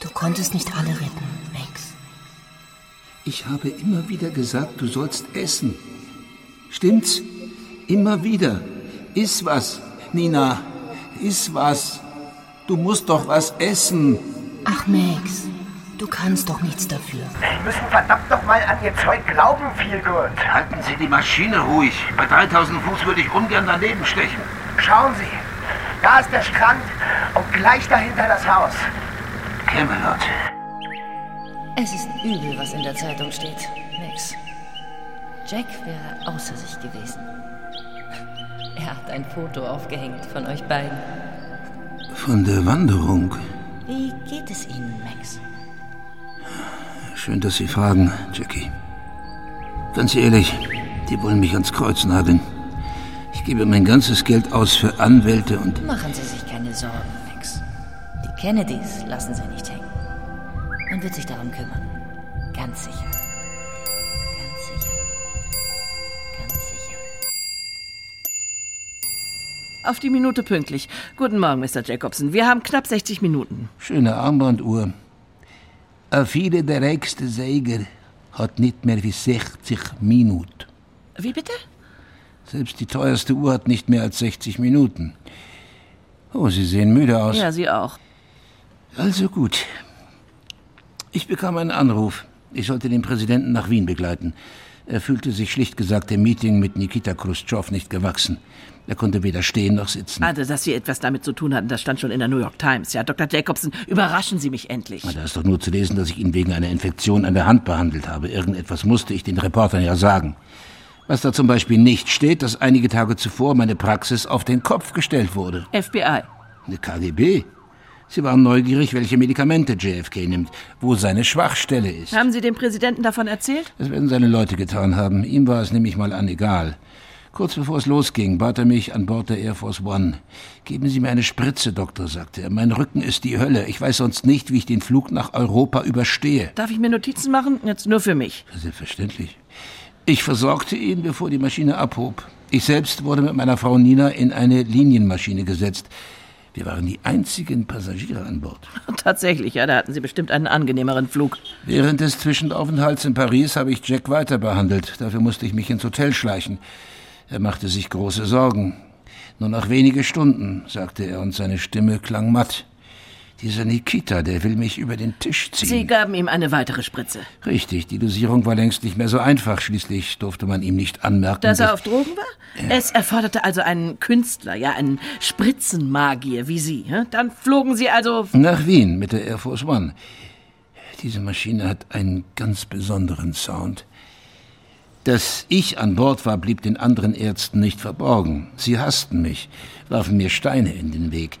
Du konntest nicht alle retten. Ich habe immer wieder gesagt, du sollst essen. Stimmt's? Immer wieder. Iss was, Nina. Iss was. Du musst doch was essen. Ach, Max, du kannst doch nichts dafür. Sie müssen verdammt noch mal an Ihr Zeug glauben, viel gut. Halten Sie die Maschine ruhig. Bei 3000 Fuß würde ich ungern daneben stechen. Schauen Sie, da ist der Strand und gleich dahinter das Haus. Camelot. Es ist übel, was in der Zeitung steht, Max. Jack wäre außer sich gewesen. Er hat ein Foto aufgehängt von euch beiden. Von der Wanderung. Wie geht es Ihnen, Max? Schön, dass Sie fragen, Jackie. Ganz ehrlich, die wollen mich ans Kreuz nageln. Ich gebe mein ganzes Geld aus für Anwälte und Machen Sie sich keine Sorgen, Max. Die Kennedys lassen Sie nicht hängen. Man wird sich darum kümmern. Ganz sicher. Ganz sicher. Ganz sicher. Auf die Minute pünktlich. Guten Morgen, Mr. Jacobson. Wir haben knapp 60 Minuten. schöne Armbanduhr. A viele der reichste Seiger. hat nicht mehr wie 60 Minuten. Wie bitte? Selbst die teuerste Uhr hat nicht mehr als 60 Minuten. Oh, Sie sehen müde aus. Ja, Sie auch. Also gut. Ich bekam einen Anruf. Ich sollte den Präsidenten nach Wien begleiten. Er fühlte sich schlicht gesagt dem Meeting mit Nikita Khrushchev nicht gewachsen. Er konnte weder stehen noch sitzen. Also, dass Sie etwas damit zu tun hatten, das stand schon in der New York Times. Ja, Dr. Jacobson, überraschen Sie mich endlich. Da ist doch nur zu lesen, dass ich ihn wegen einer Infektion an der Hand behandelt habe. Irgendetwas musste ich den Reportern ja sagen. Was da zum Beispiel nicht steht, dass einige Tage zuvor meine Praxis auf den Kopf gestellt wurde. FBI. Eine KGB. Sie waren neugierig, welche Medikamente JFK nimmt, wo seine Schwachstelle ist. Haben Sie dem Präsidenten davon erzählt? Das werden seine Leute getan haben. Ihm war es nämlich mal an egal. Kurz bevor es losging, bat er mich an Bord der Air Force One. Geben Sie mir eine Spritze, Doktor, sagte er. Mein Rücken ist die Hölle. Ich weiß sonst nicht, wie ich den Flug nach Europa überstehe. Darf ich mir Notizen machen? Jetzt nur für mich. Selbstverständlich. Ich versorgte ihn, bevor die Maschine abhob. Ich selbst wurde mit meiner Frau Nina in eine Linienmaschine gesetzt. Wir waren die einzigen Passagiere an Bord. Tatsächlich, ja, da hatten Sie bestimmt einen angenehmeren Flug. Während des Zwischenaufenthalts in Paris habe ich Jack weiter behandelt. Dafür musste ich mich ins Hotel schleichen. Er machte sich große Sorgen. Nur noch wenige Stunden, sagte er, und seine Stimme klang matt. Dieser Nikita, der will mich über den Tisch ziehen. Sie gaben ihm eine weitere Spritze. Richtig, die Dosierung war längst nicht mehr so einfach. Schließlich durfte man ihm nicht anmerken, Dass er auf Drogen war? Es erforderte also einen Künstler, ja, einen Spritzenmagier wie Sie. Dann flogen Sie also. Nach Wien mit der Air Force One. Diese Maschine hat einen ganz besonderen Sound. Dass ich an Bord war, blieb den anderen Ärzten nicht verborgen. Sie hassten mich, warfen mir Steine in den Weg.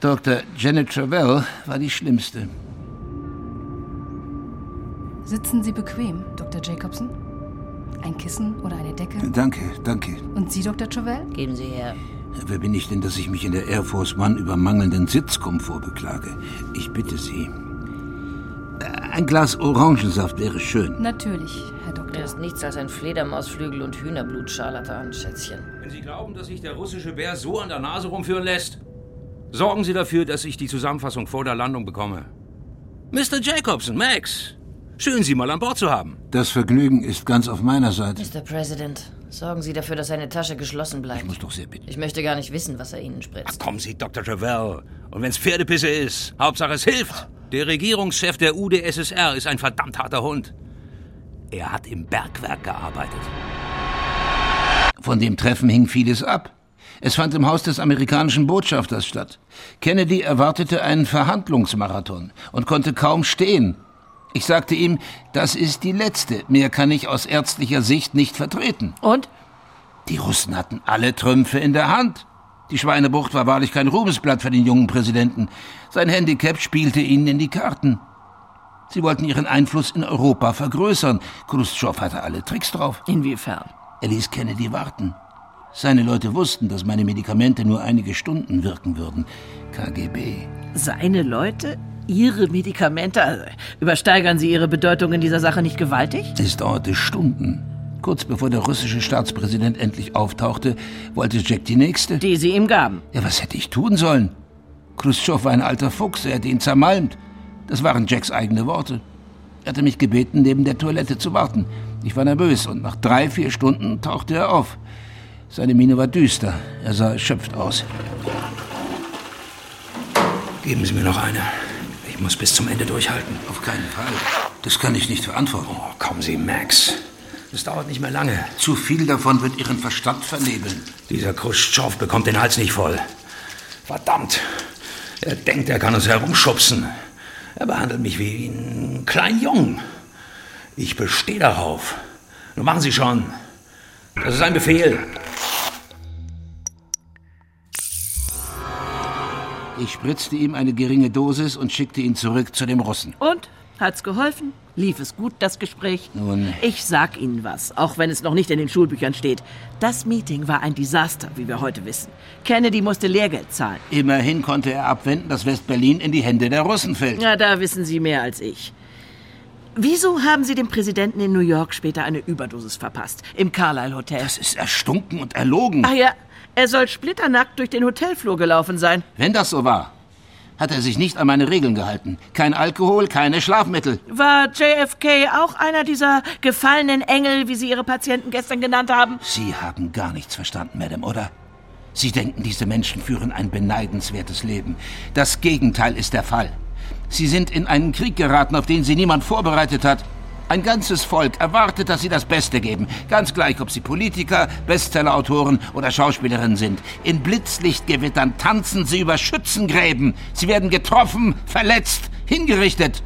Dr. Janet Travell war die schlimmste. Sitzen Sie bequem, Dr. Jacobson? Ein Kissen oder eine Decke? Danke, danke. Und Sie, Dr. Travell? Geben Sie her. Wer bin ich denn, dass ich mich in der Air Force One über mangelnden Sitzkomfort beklage? Ich bitte Sie. Äh, Ein Glas Orangensaft wäre schön. Natürlich, Herr Doktor. Er ist nichts als ein Fledermausflügel und Hühnerblut-Scharlatan, Schätzchen. Wenn Sie glauben, dass sich der russische Bär so an der Nase rumführen lässt, sorgen Sie dafür, dass ich die Zusammenfassung vor der Landung bekomme. Mr. Jacobson, Max, schön, Sie mal an Bord zu haben. Das Vergnügen ist ganz auf meiner Seite. Mr. President, sorgen Sie dafür, dass seine Tasche geschlossen bleibt. Ich muss doch sehr bitten. Ich möchte gar nicht wissen, was er Ihnen spritzt. Kommen Sie, Dr. Travell. Und wenn's Pferdepisse ist, Hauptsache es hilft. Der Regierungschef der UdSSR ist ein verdammt harter Hund. Er hat im Bergwerk gearbeitet. Von dem Treffen hing vieles ab. Es fand im Haus des amerikanischen Botschafters statt. Kennedy erwartete einen Verhandlungsmarathon und konnte kaum stehen. Ich sagte ihm, das ist die letzte. Mehr kann ich aus ärztlicher Sicht nicht vertreten. Und? Die Russen hatten alle Trümpfe in der Hand. Die Schweinebucht war wahrlich kein Ruhmesblatt für den jungen Präsidenten. Sein Handicap spielte ihnen in die Karten. Sie wollten ihren Einfluss in Europa vergrößern. Khrushchev hatte alle Tricks drauf. Inwiefern? Er ließ Kennedy warten. Seine Leute wussten, dass meine Medikamente nur einige Stunden wirken würden. KGB. Seine Leute? Ihre Medikamente? Also, übersteigern Sie Ihre Bedeutung in dieser Sache nicht gewaltig? Es dauerte Stunden. Kurz bevor der russische Staatspräsident endlich auftauchte, wollte Jack die nächste. Die Sie ihm gaben. Ja, was hätte ich tun sollen? Khrushchev war ein alter Fuchs, er hätte ihn zermalmt. Das waren Jacks eigene Worte. Er hatte mich gebeten, neben der Toilette zu warten. Ich war nervös und nach drei, vier Stunden tauchte er auf. Seine Miene war düster. Er sah erschöpft aus. Geben Sie mir noch eine. Ich muss bis zum Ende durchhalten. Auf keinen Fall. Das kann ich nicht verantworten. Oh, kommen Sie, Max. Das dauert nicht mehr lange. Zu viel davon wird Ihren Verstand vernebeln. Dieser Khrushchev bekommt den Hals nicht voll. Verdammt. Er denkt, er kann uns herumschubsen. Er behandelt mich wie einen kleinen Jungen. Ich bestehe darauf. Nun machen Sie schon. Das ist ein Befehl. Ich spritzte ihm eine geringe Dosis und schickte ihn zurück zu dem Russen. Und? Hat's geholfen? Lief es gut, das Gespräch? Nun, Ich sag Ihnen was, auch wenn es noch nicht in den Schulbüchern steht. Das Meeting war ein Desaster, wie wir heute wissen. Kennedy musste Lehrgeld zahlen. immerhin konnte er abwenden, dass West-Berlin in die Hände der Russen fällt. Ja, da wissen Sie mehr als ich. Wieso haben Sie dem Präsidenten in New York später eine Überdosis verpasst? Im Carlyle Hotel. Das ist erstunken und erlogen. Ach ja, er soll splitternackt durch den Hotelflur gelaufen sein. Wenn das so war, hat er sich nicht an meine Regeln gehalten. Kein Alkohol, keine Schlafmittel. War JFK auch einer dieser gefallenen Engel, wie Sie Ihre Patienten gestern genannt haben? Sie haben gar nichts verstanden, Madame, oder? Sie denken, diese Menschen führen ein beneidenswertes Leben. Das Gegenteil ist der Fall. Sie sind in einen Krieg geraten, auf den sie niemand vorbereitet hat. Ein ganzes Volk erwartet, dass sie das Beste geben. Ganz gleich, ob sie Politiker, Bestsellerautoren oder Schauspielerinnen sind. In Blitzlichtgewittern tanzen sie über Schützengräben. Sie werden getroffen, verletzt, hingerichtet.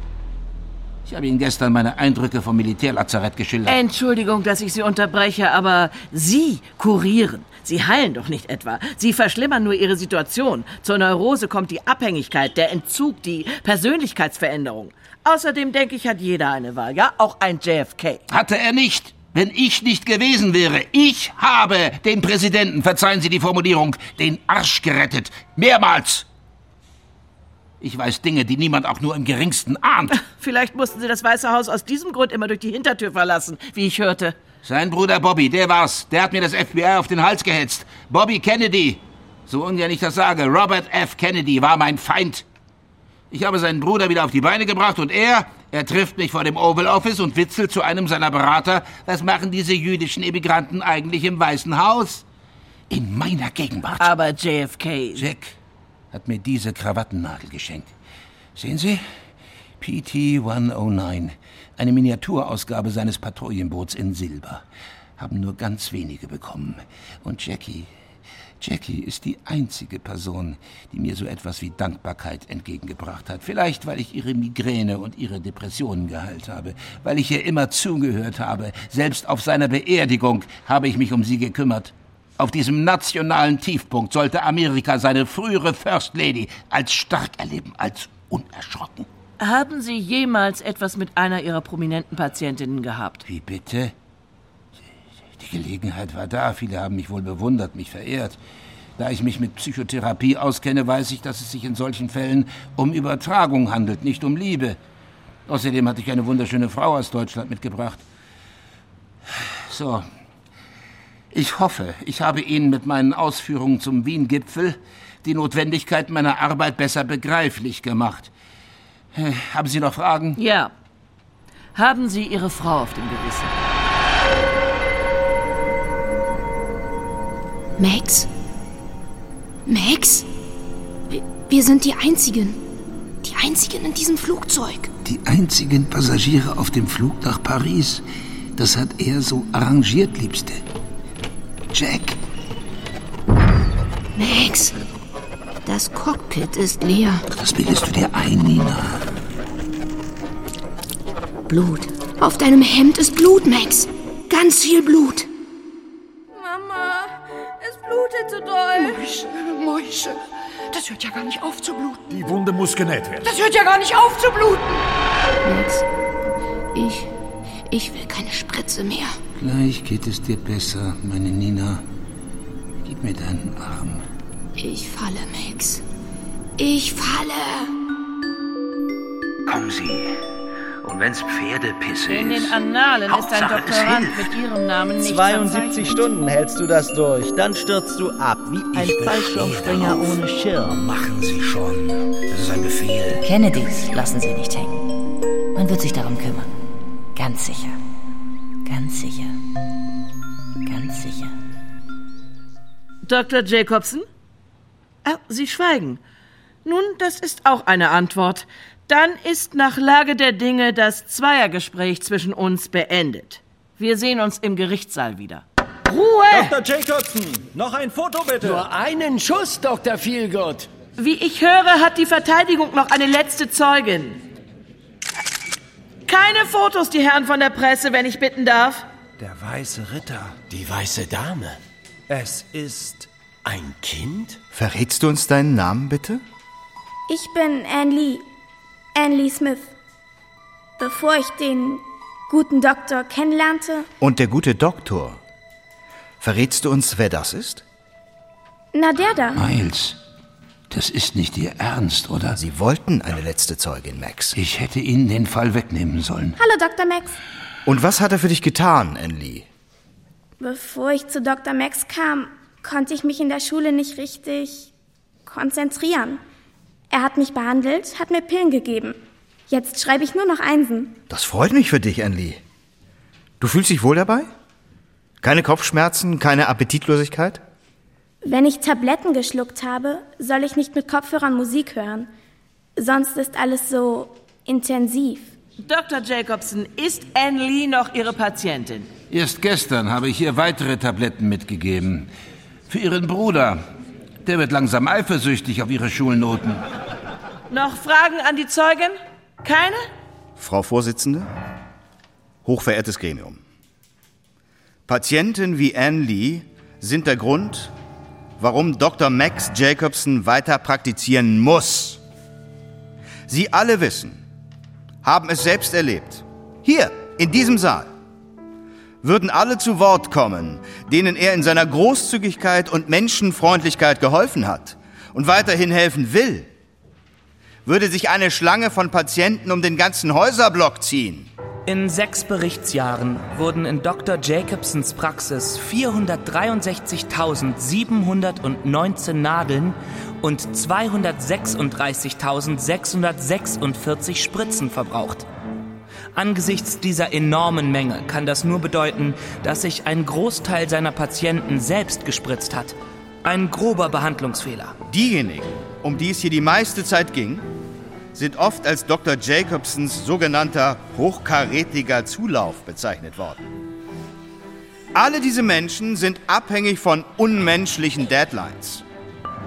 Ich habe Ihnen gestern meine Eindrücke vom Militärlazarett geschildert. Entschuldigung, dass ich Sie unterbreche, aber Sie kurieren. Sie heilen doch nicht etwa. Sie verschlimmern nur Ihre Situation. Zur Neurose kommt die Abhängigkeit, der Entzug, die Persönlichkeitsveränderung. Außerdem denke ich, hat jeder eine Wahl, ja? Auch ein JFK. Hatte er nicht. Wenn ich nicht gewesen wäre, ich habe den Präsidenten, verzeihen Sie die Formulierung, den Arsch gerettet. Mehrmals. Ich weiß Dinge, die niemand auch nur im geringsten ahnt. Vielleicht mussten Sie das Weiße Haus aus diesem Grund immer durch die Hintertür verlassen, wie ich hörte. Sein Bruder Bobby, der war's. Der hat mir das FBI auf den Hals gehetzt. Bobby Kennedy. So ungern ich das sage, Robert F. Kennedy war mein Feind. Ich habe seinen Bruder wieder auf die Beine gebracht und er, er trifft mich vor dem Oval Office und witzelt zu einem seiner Berater, was machen diese jüdischen Immigranten eigentlich im Weißen Haus? In meiner Gegenwart. Aber JFK. Jack hat mir diese Krawattennadel geschenkt. Sehen Sie? PT 109. Eine Miniaturausgabe seines Patrouillenboots in Silber. Haben nur ganz wenige bekommen. Und Jackie, Jackie ist die einzige Person, die mir so etwas wie Dankbarkeit entgegengebracht hat. Vielleicht, weil ich ihre Migräne und ihre Depressionen geheilt habe, weil ich ihr immer zugehört habe. Selbst auf seiner Beerdigung habe ich mich um sie gekümmert. Auf diesem nationalen Tiefpunkt sollte Amerika seine frühere First Lady als stark erleben, als unerschrocken. Haben Sie jemals etwas mit einer Ihrer prominenten Patientinnen gehabt? Wie bitte? Die Gelegenheit war da. Viele haben mich wohl bewundert, mich verehrt. Da ich mich mit Psychotherapie auskenne, weiß ich, dass es sich in solchen Fällen um Übertragung handelt, nicht um Liebe. Außerdem hatte ich eine wunderschöne Frau aus Deutschland mitgebracht. So. Ich hoffe, ich habe Ihnen mit meinen Ausführungen zum Wien-Gipfel die Notwendigkeit meiner Arbeit besser begreiflich gemacht. Äh, Haben Sie noch Fragen? Ja. Haben Sie Ihre Frau auf dem Gewissen? Max? Max? Wir, sind die Einzigen. Die Einzigen in diesem Flugzeug. Die einzigen Passagiere auf dem Flug nach Paris. Das hat er so arrangiert, Liebste. Jack, Max, das Cockpit ist leer. das bildest du dir ein, Nina. Blut. Auf deinem Hemd ist Blut, Max. Ganz viel Blut. Mäuse. Das hört ja gar nicht auf zu bluten. Die Wunde muss genäht werden. Das hört ja gar nicht auf zu bluten. Max, ich. Ich will keine Spritze mehr. Gleich geht es dir besser, meine Nina. Gib mir deinen Arm. Ich falle, Max. Ich falle. Kommen Sie. Und wenn's Pferdepisse In den ist. Annalen ist ein Hauptsache, es Doktorand hilft. mit Ihrem Namen nicht 72 verzeichnet. Stunden hältst du das durch, dann stürzt du ab wie ein Ich Fallschirmspringer bestehe ohne Schirm. Machen Sie schon. Das ist ein Befehl. Kennedys lassen sie nicht hängen. Man wird sich darum kümmern. Ganz sicher. Ganz sicher. Ganz sicher. Dr. Jacobson? Ah, Sie schweigen. Nun, das ist auch eine Antwort. Dann ist nach Lage der Dinge das Zweiergespräch zwischen uns beendet. Wir sehen uns im Gerichtssaal wieder. Ruhe! Dr. Jacobson, noch ein Foto bitte. Nur einen Schuss, Dr. Feelgood. Wie ich höre, hat die Verteidigung noch eine letzte Zeugin. Keine Fotos, die Herren von der Presse, wenn ich bitten darf. Der weiße Ritter. Die weiße Dame. Es ist Ein Kind? Verrätst du uns deinen Namen bitte? Ich bin Anne Lee. Anne Lee Smith. Bevor ich den guten Doktor kennenlernte, Und der gute Doktor. Verrätst du uns, wer das ist? na der da. Miles, das ist nicht Ihr Ernst, oder? Sie wollten eine letzte Zeugin, Max. Ich hätte Ihnen den Fall wegnehmen sollen. Hallo Dr. Max. Und was hat er für dich getan, Enli? Bevor ich zu Dr. Max kam, konnte ich mich in der Schule nicht richtig konzentrieren. Er hat mich behandelt, hat mir Pillen gegeben. Jetzt schreibe ich nur noch Einsen. Das freut mich für dich, Anlie. Du fühlst dich wohl dabei? Keine Kopfschmerzen, keine Appetitlosigkeit? Wenn ich Tabletten geschluckt habe, soll ich nicht mit Kopfhörern Musik hören. Sonst ist alles so intensiv. Dr. Jacobson, ist Anne Lee noch Ihre Patientin? Erst gestern habe ich ihr weitere Tabletten mitgegeben. Für ihren Bruder. Der wird langsam eifersüchtig auf ihre Schulnoten. Noch Fragen an die Zeugin? Keine? Frau Vorsitzende, hochverehrtes Gremium. Patienten wie Anne Lee sind der Grund, warum Dr. Max Jacobson weiter praktizieren muss. Sie alle wissen, haben es selbst erlebt. Hier, in diesem Saal, würden alle zu Wort kommen, denen er in seiner Großzügigkeit und Menschenfreundlichkeit geholfen hat und weiterhin helfen will, würde sich eine Schlange von Patienten um den ganzen Häuserblock ziehen. In sechs Berichtsjahren wurden in Dr. Jacobsons Praxis 463.719 Nadeln und 236.646 Spritzen verbraucht. Angesichts dieser enormen Menge kann das nur bedeuten, dass sich ein Großteil seiner Patienten selbst gespritzt hat. Ein grober Behandlungsfehler. Diejenigen, um die es hier die meiste Zeit ging, sind oft als Dr. Jacobsons sogenannter hochkarätiger Zulauf bezeichnet worden. Alle diese Menschen sind abhängig von unmenschlichen Deadlines.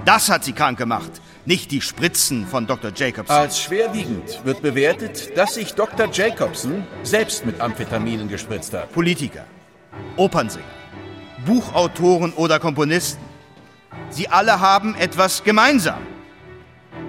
Das hat sie krank gemacht, nicht die Spritzen von Dr. Jacobson. Als schwerwiegend wird bewertet, dass sich Dr. Jacobson selbst mit Amphetaminen gespritzt hat. Politiker, Opernsänger, Buchautoren oder Komponisten. Sie alle haben etwas gemeinsam.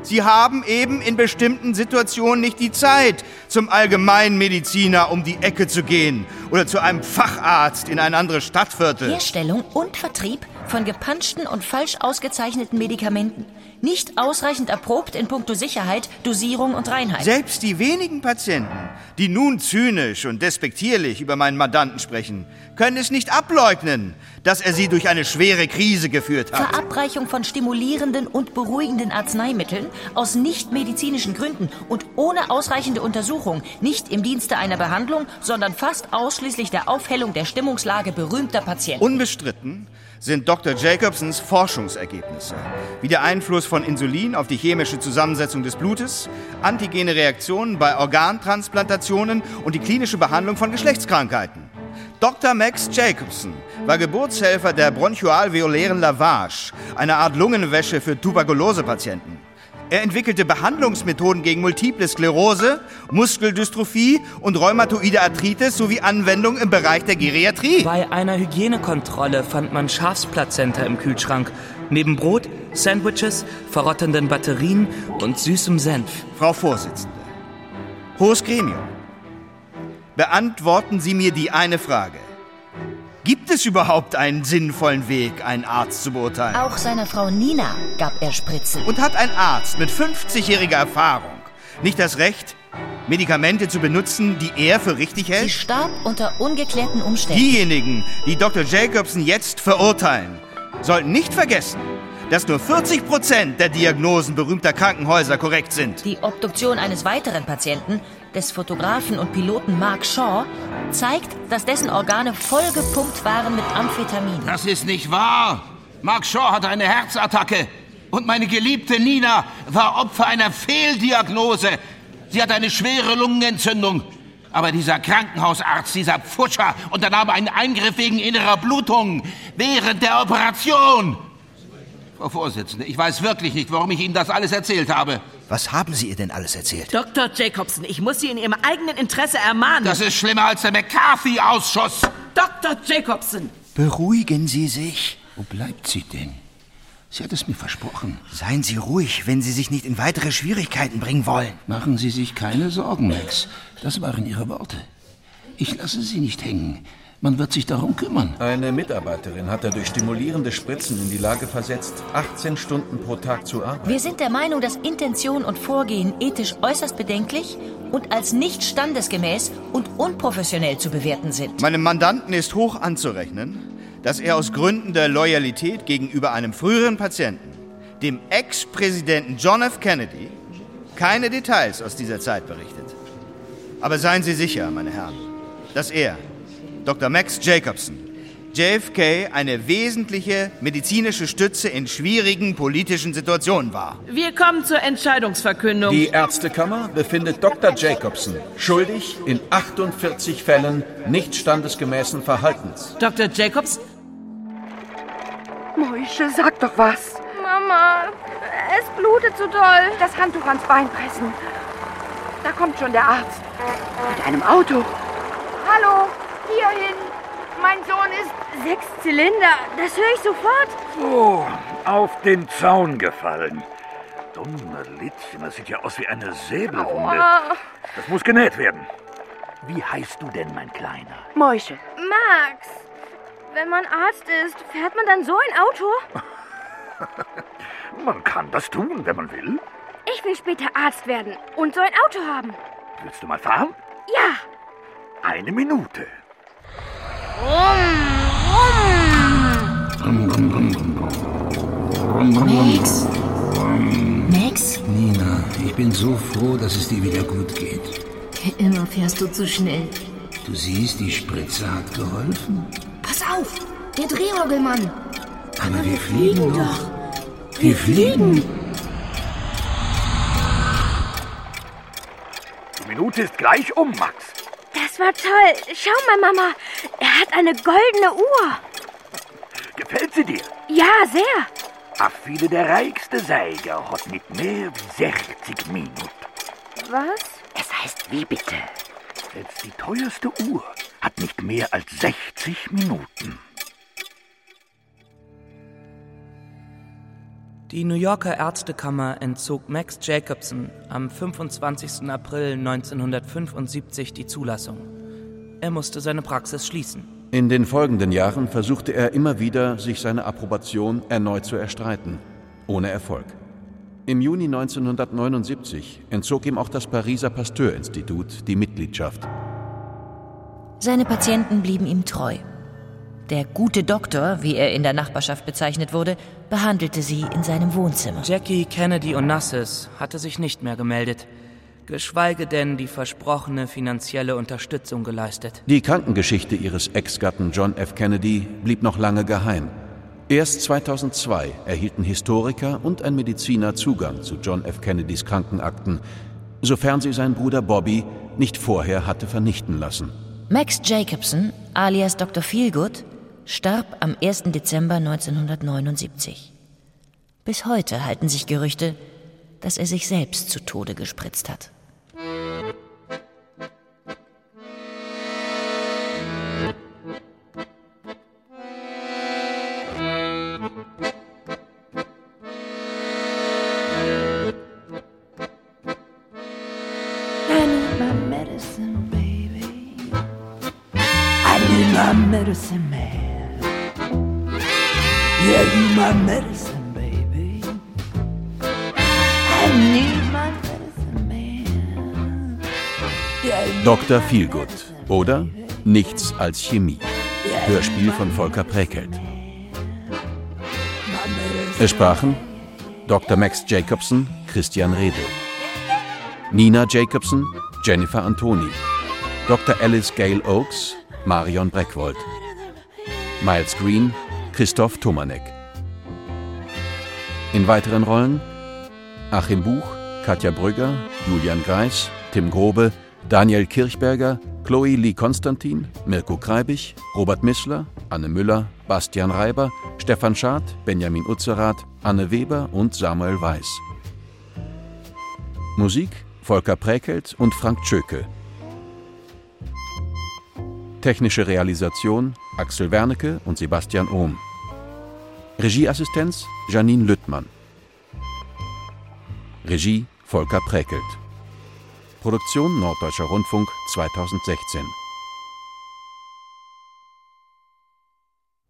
Sie haben eben in bestimmten Situationen nicht die Zeit, zum Allgemeinmediziner um die Ecke zu gehen oder zu einem Facharzt in ein anderes Stadtviertel. Herstellung und Vertrieb von gepanschten und falsch ausgezeichneten Medikamenten. Nicht ausreichend erprobt in puncto Sicherheit, Dosierung und Reinheit. Selbst die wenigen Patienten, die nun zynisch und despektierlich über meinen Mandanten sprechen, können es nicht ableugnen, dass er sie durch eine schwere Krise geführt hat. Verabreichung von stimulierenden und beruhigenden Arzneimitteln aus nichtmedizinischen Gründen und ohne ausreichende Untersuchung, nicht im Dienste einer Behandlung, sondern fast ausschließlich der Aufhellung der Stimmungslage berühmter Patienten. Unbestritten sind Dr. Jacobsons Forschungsergebnisse, wie der Einfluss von Insulin auf die chemische Zusammensetzung des Blutes, antigene Reaktionen bei Organtransplantationen und die klinische Behandlung von Geschlechtskrankheiten. Dr. Max Jacobson war Geburtshelfer der bronchoalveolären Lavage, einer Art Lungenwäsche für Tuberkulosepatienten. Er entwickelte Behandlungsmethoden gegen Multiple Sklerose, Muskeldystrophie und rheumatoide Arthritis sowie Anwendungen im Bereich der Geriatrie. Bei einer Hygienekontrolle fand man Schafsplazenta im Kühlschrank. Neben Brot, Sandwiches, verrottenden Batterien und süßem Senf. Frau Vorsitzende, Hohes Gremium, beantworten Sie mir die eine Frage. Gibt es überhaupt einen sinnvollen Weg, einen Arzt zu beurteilen? Auch seiner Frau Nina gab er Spritzen. Und hat ein Arzt mit 50-jähriger Erfahrung nicht das Recht, Medikamente zu benutzen, die er für richtig hält? Sie starb unter ungeklärten Umständen. Diejenigen, die Dr. Jacobson jetzt verurteilen, sollten nicht vergessen, dass nur 40 Prozent der Diagnosen berühmter Krankenhäuser korrekt sind. Die Obduktion eines weiteren Patienten, des Fotografen und Piloten Mark Shaw, zeigt, dass dessen Organe vollgepumpt waren mit Amphetamin. Das ist nicht wahr. Mark Shaw hatte eine Herzattacke. Und meine geliebte Nina war Opfer einer Fehldiagnose. Sie hatte eine schwere Lungenentzündung. Aber dieser Krankenhausarzt, dieser Pfuscher, unternahm einen Eingriff wegen innerer Blutung während der Operation. Frau Vorsitzende, ich weiß wirklich nicht, warum ich Ihnen das alles erzählt habe. Was haben Sie ihr denn alles erzählt? Dr. Jacobson, ich muss Sie in Ihrem eigenen Interesse ermahnen. Das ist schlimmer als der McCarthy-Ausschuss. Dr. Jacobson! Beruhigen Sie sich. Wo bleibt sie denn? Sie hat es mir versprochen. Seien Sie ruhig, wenn Sie sich nicht in weitere Schwierigkeiten bringen wollen. Machen Sie sich keine Sorgen, Max. Das waren Ihre Worte. Ich lasse Sie nicht hängen. Man wird sich darum kümmern. Eine Mitarbeiterin hat er durch stimulierende Spritzen in die Lage versetzt, 18 Stunden pro Tag zu arbeiten. Wir sind der Meinung, dass Intention und Vorgehen ethisch äußerst bedenklich und als nicht standesgemäß und unprofessionell zu bewerten sind. Meinem Mandanten ist hoch anzurechnen, dass er aus Gründen der Loyalität gegenüber einem früheren Patienten dem Ex-Präsidenten John F. Kennedy, keine Details aus dieser Zeit berichtet. Aber seien Sie sicher, meine Herren, dass er, Dr. Max Jacobson, JFK eine wesentliche medizinische Stütze in schwierigen politischen Situationen war. Wir kommen zur Entscheidungsverkündung. Die Ärztekammer befindet Dr. Jacobson schuldig in 48 Fällen nicht standesgemäßen Verhaltens. Dr. Jacobson? Moische, sag doch was. Mama, es blutet so doll. Das Handtuch ans Bein pressen. Da kommt schon der Arzt. Mit einem Auto. Hallo, hierhin. Mein Sohn ist sechs Zylinder. Das höre ich sofort. So, auf den Zaun gefallen. Dumme Litzchen, das sieht ja aus wie eine Säbelwunde. Aua. Das muss genäht werden. Wie heißt du denn, mein Kleiner? Moische. Max, wenn man Arzt ist, fährt man dann so ein Auto? Man kann das tun, wenn man will. Ich will später Arzt werden und so ein Auto haben. Willst du mal fahren? Ja. Eine Minute. Max? Max? Nina, ich bin so froh, dass es dir wieder gut geht. Immer fährst du zu schnell. Du siehst, die Spritze hat geholfen. Pass auf, der Drehorgelmann. Aber wir fliegen noch. Wir fliegen. Die Minute ist gleich um, Max. Das war toll. Schau mal, Mama. Er hat eine goldene Uhr. Gefällt sie dir? Ja, sehr. Viele der reichste Seiger hat mit mehr wie 60 Minuten. Was? Es heißt wie bitte? Selbst die teuerste Uhr hat nicht mehr als 60 Minuten. Die New Yorker Ärztekammer entzog Max Jacobson am 25. April 1975 die Zulassung. Er musste seine Praxis schließen. In den folgenden Jahren versuchte er immer wieder, sich seine Approbation erneut zu erstreiten. Ohne Erfolg. Im Juni 1979 entzog ihm auch das Pariser Pasteur-Institut die Mitgliedschaft. Seine Patienten blieben ihm treu. Der gute Doktor, wie er in der Nachbarschaft bezeichnet wurde, behandelte sie in seinem Wohnzimmer. Jackie Kennedy Onassis hatte sich nicht mehr gemeldet, geschweige denn die versprochene finanzielle Unterstützung geleistet. Die Krankengeschichte ihres Ex-Gatten John F. Kennedy blieb noch lange geheim. Erst 2002 erhielten Historiker und ein Mediziner Zugang zu John F. Kennedys Krankenakten, sofern sie sein Bruder Bobby nicht vorher hatte vernichten lassen. Max Jacobson, alias Dr. Feelgood, starb am 1. Dezember 1979. Bis heute halten sich Gerüchte, dass er sich selbst zu Tode gespritzt hat. Dr. Feelgood oder Nichts als Chemie. Hörspiel von Volker Präkelt. Es sprachen Dr. Max Jacobson, Christian Redel. Nina Jacobson, Jennifer Antoni. Dr. Alice Gale Oakes, Marion Breckwold. Miles Green, Christoph Tomanek. In weiteren Rollen Achim Buch, Katja Brügger, Julian Greis, Tim Grobe, Daniel Kirchberger, Chloe Lee Konstantin, Mirko Kreibich, Robert Missler, Anne Müller, Bastian Reiber, Stefan Schad, Benjamin Utzerath, Anne Weber und Samuel Weiß. Musik Volker Präkelt und Frank Tschöke. Technische Realisation Axel Wernicke und Sebastian Ohm. Regieassistenz Janine Lüttmann. Regie Volker Präkelt. Produktion Norddeutscher Rundfunk 2016.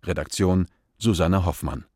Redaktion Susanne Hoffmann.